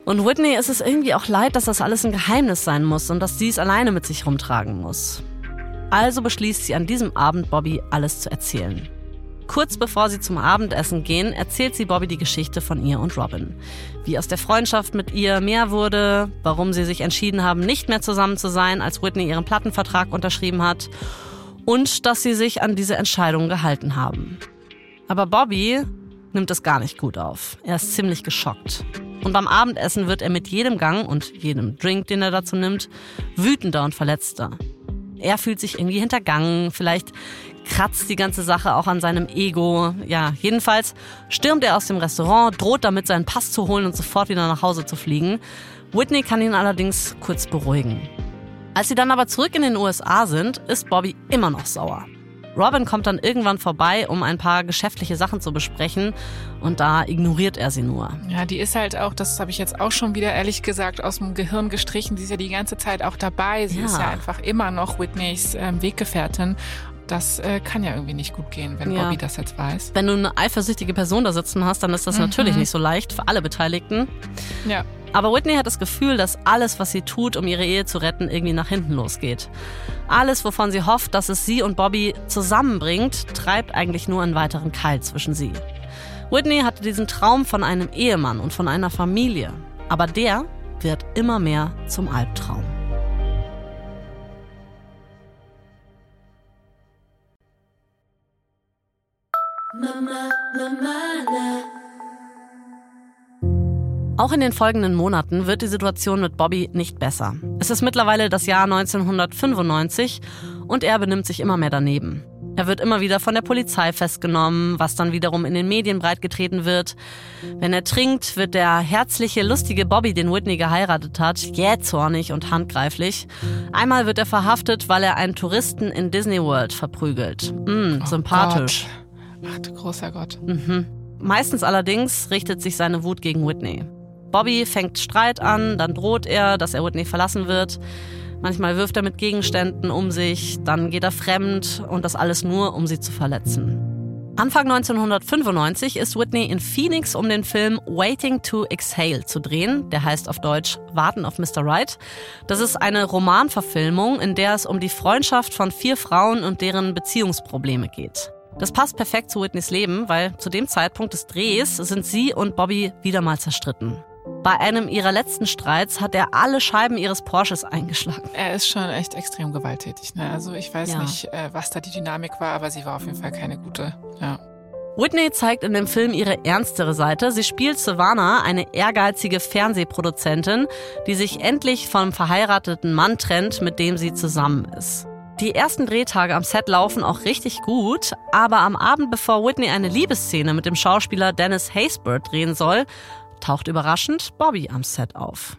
Und Whitney ist es irgendwie auch leid, dass das alles ein Geheimnis sein muss und dass sie es alleine mit sich rumtragen muss. Also beschließt sie an diesem Abend, Bobby alles zu erzählen. Kurz bevor sie zum Abendessen gehen, erzählt sie Bobby die Geschichte von ihr und Robin. Wie aus der Freundschaft mit ihr mehr wurde, warum sie sich entschieden haben, nicht mehr zusammen zu sein, als Whitney ihren Plattenvertrag unterschrieben hat und dass sie sich an diese Entscheidung gehalten haben. Aber Bobby nimmt es gar nicht gut auf. Er ist ziemlich geschockt. Und beim Abendessen wird er mit jedem Gang und jedem Drink, den er dazu nimmt, wütender und verletzter. Er fühlt sich irgendwie hintergangen, vielleicht kratzt die ganze Sache auch an seinem Ego. Ja, jedenfalls stürmt er aus dem Restaurant, droht damit, seinen Pass zu holen und sofort wieder nach Hause zu fliegen. Whitney kann ihn allerdings kurz beruhigen. Als sie dann aber zurück in den USA sind, ist Bobby immer noch sauer. Robin kommt dann irgendwann vorbei, um ein paar geschäftliche Sachen zu besprechen und da ignoriert er sie nur. Ja, die ist halt auch, das habe ich jetzt auch schon wieder ehrlich gesagt aus dem Gehirn gestrichen, sie ist ja die ganze Zeit auch dabei. Sie ja. ist ja einfach immer noch Whitneys äh, Weggefährtin das äh, kann ja irgendwie nicht gut gehen, wenn ja. Bobby das jetzt weiß. Wenn du eine eifersüchtige Person da sitzen hast, dann ist das mhm. natürlich nicht so leicht für alle Beteiligten. Ja. Aber Whitney hat das Gefühl, dass alles, was sie tut, um ihre Ehe zu retten, irgendwie nach hinten losgeht. Alles, wovon sie hofft, dass es sie und Bobby zusammenbringt, treibt eigentlich nur einen weiteren Keil zwischen sie. Whitney hatte diesen Traum von einem Ehemann und von einer Familie. Aber der wird immer mehr zum Albtraum. Auch in den folgenden Monaten wird die Situation mit Bobby nicht besser. Es ist mittlerweile das Jahr 1995 und er benimmt sich immer mehr daneben. Er wird immer wieder von der Polizei festgenommen, was dann wiederum in den Medien breitgetreten wird. Wenn er trinkt, wird der herzliche, lustige Bobby, den Whitney geheiratet hat, jähzornig und handgreiflich. Einmal wird er verhaftet, weil er einen Touristen in Disney World verprügelt. Mm, sympathisch. Oh Ach du großer Gott. Mhm. Meistens allerdings richtet sich seine Wut gegen Whitney. Bobby fängt Streit an, dann droht er, dass er Whitney verlassen wird. Manchmal wirft er mit Gegenständen um sich, dann geht er fremd und das alles nur, um sie zu verletzen. Anfang 1995 ist Whitney in Phoenix, um den Film Waiting to Exhale zu drehen. Der heißt auf Deutsch Warten auf Mr. Right. Das ist eine Romanverfilmung, in der es um die Freundschaft von vier Frauen und deren Beziehungsprobleme geht. Das passt perfekt zu Whitneys Leben, weil zu dem Zeitpunkt des Drehs sind sie und Bobby wieder mal zerstritten. Bei einem ihrer letzten Streits hat er alle Scheiben ihres Porsches eingeschlagen. Er ist schon echt extrem gewalttätig. Ne? Also ich weiß ja. nicht, äh, was da die Dynamik war, aber sie war auf jeden Fall keine gute. Ja. Whitney zeigt in dem Film ihre ernstere Seite. Sie spielt Savannah, eine ehrgeizige Fernsehproduzentin, die sich endlich vom verheirateten Mann trennt, mit dem sie zusammen ist. Die ersten Drehtage am Set laufen auch richtig gut, aber am Abend, bevor Whitney eine Liebesszene mit dem Schauspieler Dennis Haysbert drehen soll, taucht überraschend Bobby am Set auf.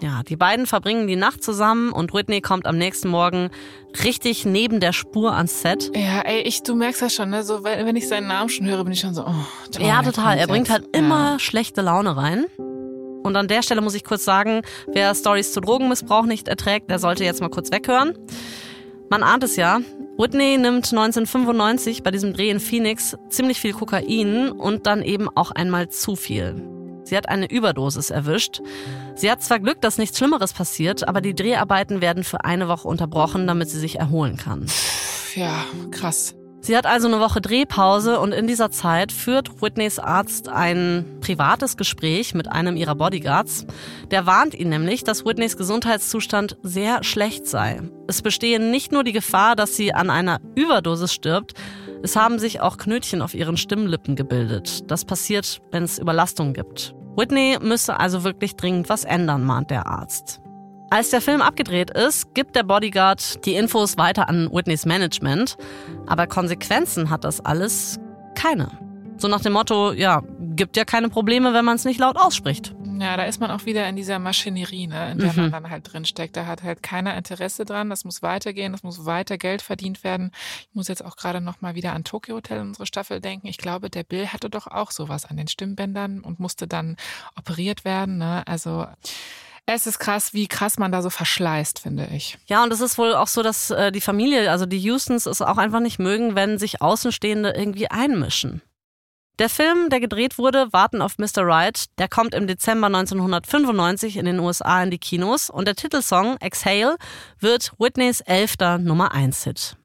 Ja, die beiden verbringen die Nacht zusammen und Whitney kommt am nächsten Morgen richtig neben der Spur ans Set. Ja, ey, ich, du merkst das schon, ne? So, wenn ich seinen Namen schon höre, bin ich schon so, oh, toll, Ja, total. Er bringt halt immer ja. schlechte Laune rein. Und an der Stelle muss ich kurz sagen, wer Stories zu Drogenmissbrauch nicht erträgt, der sollte jetzt mal kurz weghören. Man ahnt es ja. Whitney nimmt 1995 bei diesem Dreh in Phoenix ziemlich viel Kokain und dann eben auch einmal zu viel. Sie hat eine Überdosis erwischt. Sie hat zwar Glück, dass nichts Schlimmeres passiert, aber die Dreharbeiten werden für eine Woche unterbrochen, damit sie sich erholen kann. Ja, krass. Sie hat also eine Woche Drehpause und in dieser Zeit führt Whitneys Arzt ein privates Gespräch mit einem ihrer Bodyguards. Der warnt ihn nämlich, dass Whitneys Gesundheitszustand sehr schlecht sei. Es bestehe nicht nur die Gefahr, dass sie an einer Überdosis stirbt, es haben sich auch Knötchen auf ihren Stimmlippen gebildet. Das passiert, wenn es Überlastung gibt. Whitney müsse also wirklich dringend was ändern, mahnt der Arzt. Als der Film abgedreht ist, gibt der Bodyguard die Infos weiter an Whitneys Management, aber Konsequenzen hat das alles keine. So nach dem Motto, ja, gibt ja keine Probleme, wenn man es nicht laut ausspricht. Ja, da ist man auch wieder in dieser Maschinerie, ne, in der mhm. man dann halt drin steckt. Da hat halt keiner Interesse dran. Das muss weitergehen, das muss weiter Geld verdient werden. Ich muss jetzt auch gerade noch mal wieder an Tokyo Hotel, unsere Staffel, denken. Ich glaube, der Bill hatte doch auch sowas an den Stimmbändern und musste dann operiert werden. Ne? Also es ist krass, wie krass man da so verschleißt, finde ich. Ja, und es ist wohl auch so, dass äh, die Familie, also die Houstons, es auch einfach nicht mögen, wenn sich Außenstehende irgendwie einmischen. Der Film, der gedreht wurde, Warten auf Mr. Right, der kommt im Dezember 1995 in den USA in die Kinos und der Titelsong Exhale wird Whitneys elfter Nummer 1 Hit.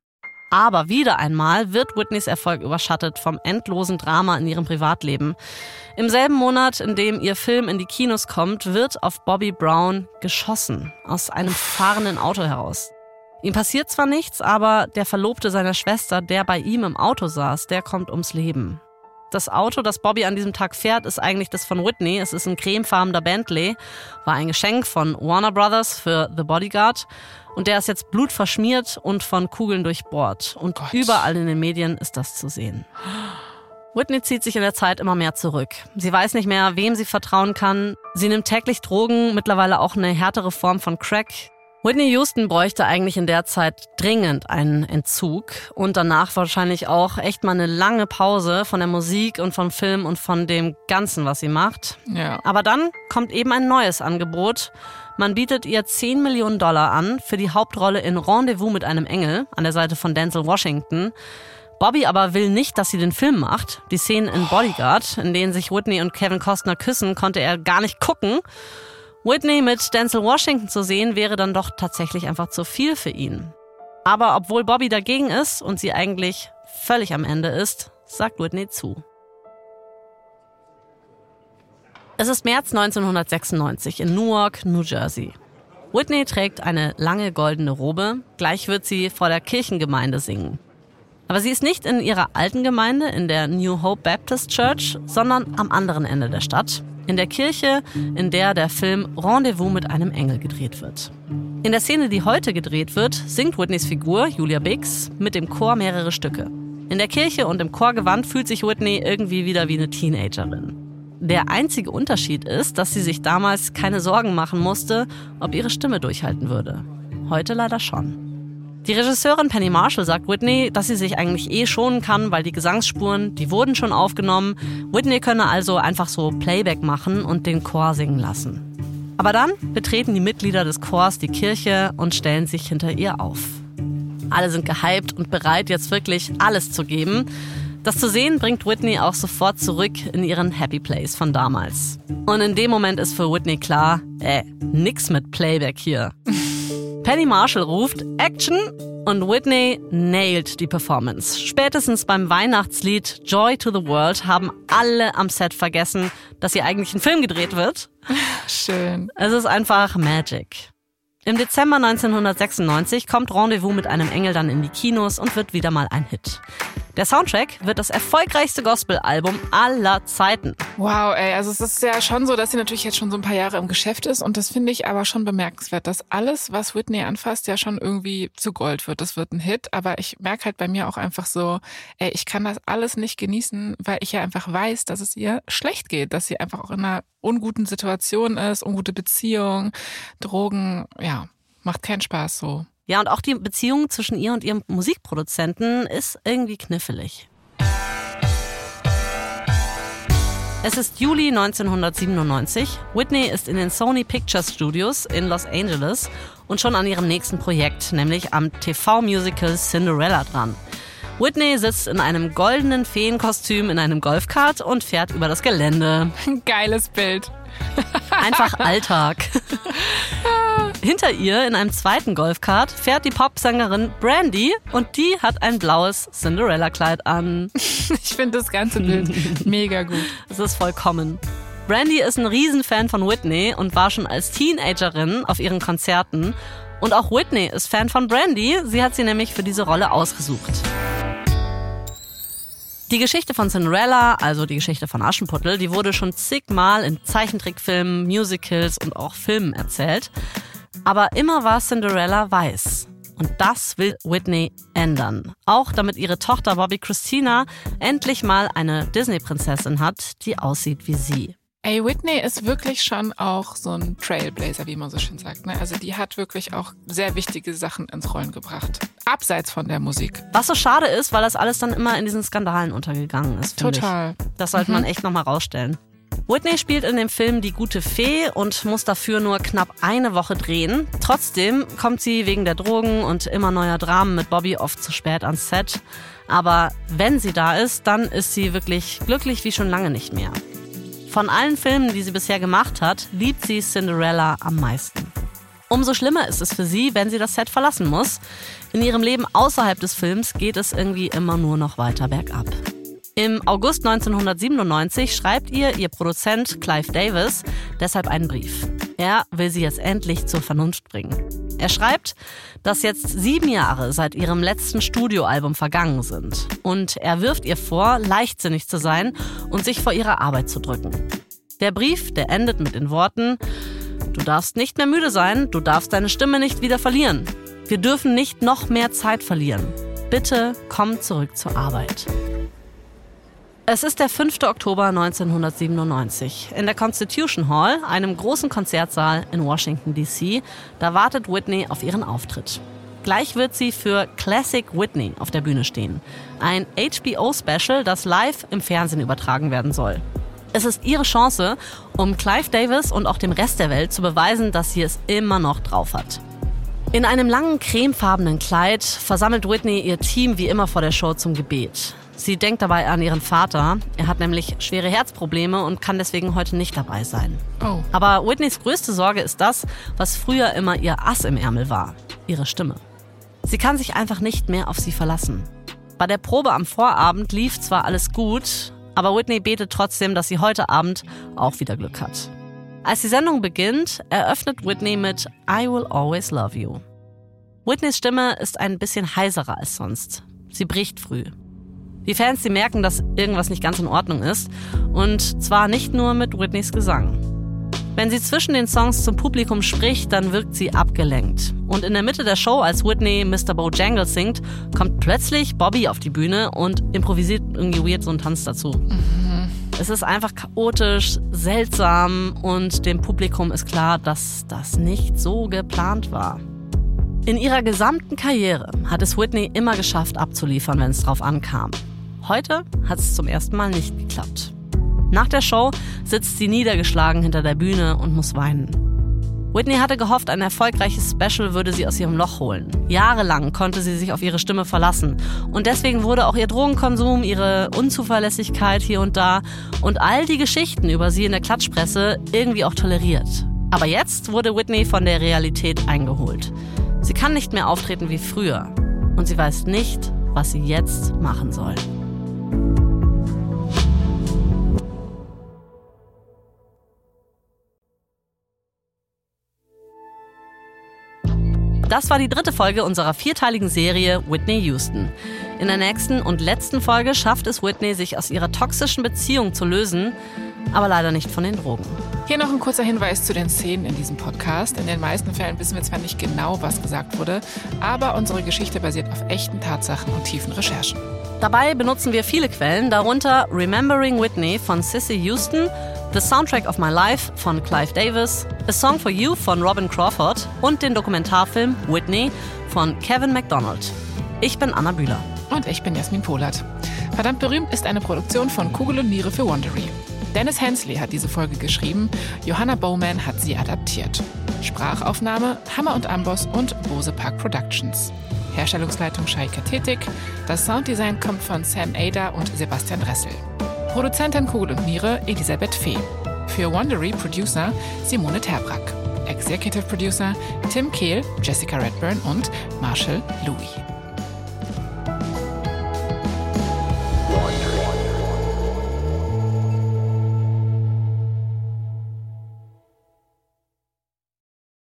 Aber wieder einmal wird Whitneys Erfolg überschattet vom endlosen Drama in ihrem Privatleben. Im selben Monat, in dem ihr Film in die Kinos kommt, wird auf Bobby Brown geschossen aus einem fahrenden Auto heraus. Ihm passiert zwar nichts, aber der Verlobte seiner Schwester, der bei ihm im Auto saß, der kommt ums Leben. Das Auto, das Bobby an diesem Tag fährt, ist eigentlich das von Whitney. Es ist ein cremefarbener Bentley, war ein Geschenk von Warner Brothers für The Bodyguard. Und der ist jetzt blutverschmiert und von Kugeln durchbohrt. Und Gott. überall in den Medien ist das zu sehen. Whitney zieht sich in der Zeit immer mehr zurück. Sie weiß nicht mehr, wem sie vertrauen kann. Sie nimmt täglich Drogen, mittlerweile auch eine härtere Form von Crack. Whitney Houston bräuchte eigentlich in der Zeit dringend einen Entzug und danach wahrscheinlich auch echt mal eine lange Pause von der Musik und vom Film und von dem Ganzen, was sie macht. Ja. Aber dann kommt eben ein neues Angebot. Man bietet ihr 10 Millionen Dollar an für die Hauptrolle in Rendezvous mit einem Engel an der Seite von Denzel Washington. Bobby aber will nicht, dass sie den Film macht. Die Szenen in Bodyguard, in denen sich Whitney und Kevin Costner küssen, konnte er gar nicht gucken. Whitney mit Denzel Washington zu sehen, wäre dann doch tatsächlich einfach zu viel für ihn. Aber obwohl Bobby dagegen ist und sie eigentlich völlig am Ende ist, sagt Whitney zu. Es ist März 1996 in Newark, New Jersey. Whitney trägt eine lange goldene Robe, gleich wird sie vor der Kirchengemeinde singen. Aber sie ist nicht in ihrer alten Gemeinde, in der New Hope Baptist Church, sondern am anderen Ende der Stadt, in der Kirche, in der der Film Rendezvous mit einem Engel gedreht wird. In der Szene, die heute gedreht wird, singt Whitneys Figur, Julia Biggs, mit dem Chor mehrere Stücke. In der Kirche und im Chorgewand fühlt sich Whitney irgendwie wieder wie eine Teenagerin. Der einzige Unterschied ist, dass sie sich damals keine Sorgen machen musste, ob ihre Stimme durchhalten würde. Heute leider schon. Die Regisseurin Penny Marshall sagt Whitney, dass sie sich eigentlich eh schonen kann, weil die Gesangsspuren, die wurden schon aufgenommen. Whitney könne also einfach so Playback machen und den Chor singen lassen. Aber dann betreten die Mitglieder des Chors die Kirche und stellen sich hinter ihr auf. Alle sind gehypt und bereit, jetzt wirklich alles zu geben. Das zu sehen bringt Whitney auch sofort zurück in ihren Happy Place von damals. Und in dem Moment ist für Whitney klar, äh, nix mit Playback hier. Penny Marshall ruft Action und Whitney nailt die Performance. Spätestens beim Weihnachtslied Joy to the World haben alle am Set vergessen, dass hier eigentlich ein Film gedreht wird. Schön. Es ist einfach Magic. Im Dezember 1996 kommt Rendezvous mit einem Engel dann in die Kinos und wird wieder mal ein Hit. Der Soundtrack wird das erfolgreichste Gospel-Album aller Zeiten. Wow, ey, also es ist ja schon so, dass sie natürlich jetzt schon so ein paar Jahre im Geschäft ist und das finde ich aber schon bemerkenswert, dass alles, was Whitney anfasst, ja schon irgendwie zu Gold wird. Das wird ein Hit, aber ich merke halt bei mir auch einfach so, ey, ich kann das alles nicht genießen, weil ich ja einfach weiß, dass es ihr schlecht geht, dass sie einfach auch in einer unguten Situation ist, ungute Beziehung, Drogen, ja, macht keinen Spaß so. Ja, und auch die Beziehung zwischen ihr und ihrem Musikproduzenten ist irgendwie knifflig. Es ist Juli 1997. Whitney ist in den Sony Pictures Studios in Los Angeles und schon an ihrem nächsten Projekt, nämlich am TV-Musical Cinderella dran. Whitney sitzt in einem goldenen Feenkostüm in einem Golfkart und fährt über das Gelände. Geiles Bild. Einfach Alltag. Hinter ihr in einem zweiten Golfkart fährt die Popsängerin Brandy und die hat ein blaues Cinderella-Kleid an. Ich finde das ganze Bild mega gut. Es ist vollkommen. Brandy ist ein Riesenfan von Whitney und war schon als Teenagerin auf ihren Konzerten. Und auch Whitney ist Fan von Brandy. Sie hat sie nämlich für diese Rolle ausgesucht. Die Geschichte von Cinderella, also die Geschichte von Aschenputtel, die wurde schon zigmal in Zeichentrickfilmen, Musicals und auch Filmen erzählt. Aber immer war Cinderella weiß. Und das will Whitney ändern. Auch damit ihre Tochter Bobby Christina endlich mal eine Disney-Prinzessin hat, die aussieht wie sie. Ey, Whitney ist wirklich schon auch so ein Trailblazer, wie man so schön sagt. Ne? Also die hat wirklich auch sehr wichtige Sachen ins Rollen gebracht. Abseits von der Musik. Was so schade ist, weil das alles dann immer in diesen Skandalen untergegangen ist. Total. Ich. Das sollte mhm. man echt nochmal rausstellen. Whitney spielt in dem Film die gute Fee und muss dafür nur knapp eine Woche drehen. Trotzdem kommt sie wegen der Drogen und immer neuer Dramen mit Bobby oft zu spät ans Set. Aber wenn sie da ist, dann ist sie wirklich glücklich wie schon lange nicht mehr. Von allen Filmen, die sie bisher gemacht hat, liebt sie Cinderella am meisten. Umso schlimmer ist es für sie, wenn sie das Set verlassen muss. In ihrem Leben außerhalb des Films geht es irgendwie immer nur noch weiter bergab. Im August 1997 schreibt ihr ihr Produzent Clive Davis deshalb einen Brief. Er will sie jetzt endlich zur Vernunft bringen. Er schreibt, dass jetzt sieben Jahre seit ihrem letzten Studioalbum vergangen sind. Und er wirft ihr vor, leichtsinnig zu sein und sich vor ihrer Arbeit zu drücken. Der Brief, der endet mit den Worten, du darfst nicht mehr müde sein, du darfst deine Stimme nicht wieder verlieren. Wir dürfen nicht noch mehr Zeit verlieren. Bitte komm zurück zur Arbeit. Es ist der 5. Oktober 1997. In der Constitution Hall, einem großen Konzertsaal in Washington, D.C., da wartet Whitney auf ihren Auftritt. Gleich wird sie für Classic Whitney auf der Bühne stehen. Ein HBO-Special, das live im Fernsehen übertragen werden soll. Es ist ihre Chance, um Clive Davis und auch dem Rest der Welt zu beweisen, dass sie es immer noch drauf hat. In einem langen cremefarbenen Kleid versammelt Whitney ihr Team wie immer vor der Show zum Gebet. Sie denkt dabei an ihren Vater. Er hat nämlich schwere Herzprobleme und kann deswegen heute nicht dabei sein. Oh. Aber Whitneys größte Sorge ist das, was früher immer ihr Ass im Ärmel war. Ihre Stimme. Sie kann sich einfach nicht mehr auf sie verlassen. Bei der Probe am Vorabend lief zwar alles gut, aber Whitney betet trotzdem, dass sie heute Abend auch wieder Glück hat. Als die Sendung beginnt, eröffnet Whitney mit I Will Always Love You. Whitneys Stimme ist ein bisschen heiserer als sonst. Sie bricht früh. Die Fans, die merken, dass irgendwas nicht ganz in Ordnung ist. Und zwar nicht nur mit Whitneys Gesang. Wenn sie zwischen den Songs zum Publikum spricht, dann wirkt sie abgelenkt. Und in der Mitte der Show, als Whitney Mr. Bojangles singt, kommt plötzlich Bobby auf die Bühne und improvisiert irgendwie weird so einen Tanz dazu. Mhm. Es ist einfach chaotisch, seltsam und dem Publikum ist klar, dass das nicht so geplant war. In ihrer gesamten Karriere hat es Whitney immer geschafft, abzuliefern, wenn es drauf ankam. Heute hat es zum ersten Mal nicht geklappt. Nach der Show sitzt sie niedergeschlagen hinter der Bühne und muss weinen. Whitney hatte gehofft, ein erfolgreiches Special würde sie aus ihrem Loch holen. Jahrelang konnte sie sich auf ihre Stimme verlassen. Und deswegen wurde auch ihr Drogenkonsum, ihre Unzuverlässigkeit hier und da und all die Geschichten über sie in der Klatschpresse irgendwie auch toleriert. Aber jetzt wurde Whitney von der Realität eingeholt. Sie kann nicht mehr auftreten wie früher. Und sie weiß nicht, was sie jetzt machen soll. Das war die dritte Folge unserer vierteiligen Serie Whitney Houston. In der nächsten und letzten Folge schafft es Whitney, sich aus ihrer toxischen Beziehung zu lösen, aber leider nicht von den Drogen. Hier noch ein kurzer Hinweis zu den Szenen in diesem Podcast. In den meisten Fällen wissen wir zwar nicht genau, was gesagt wurde, aber unsere Geschichte basiert auf echten Tatsachen und tiefen Recherchen. Dabei benutzen wir viele Quellen, darunter Remembering Whitney von Sissy Houston, The Soundtrack of My Life von Clive Davis, A Song for You von Robin Crawford und den Dokumentarfilm Whitney von Kevin MacDonald. Ich bin Anna Bühler. Und ich bin Jasmin Polat. Verdammt berühmt ist eine Produktion von Kugel und Niere für Wondery. Dennis Hensley hat diese Folge geschrieben, Johanna Bowman hat sie adaptiert. Sprachaufnahme Hammer und Amboss und Bose Park Productions. Herstellungsleitung Scheike Tetik. Das Sounddesign kommt von Sam Ada und Sebastian Ressel. Produzentin Kugel und Niere Elisabeth Fee. Für Wondery Producer Simone Terbrack. Executive Producer Tim Kehl, Jessica Redburn und Marshall Louis.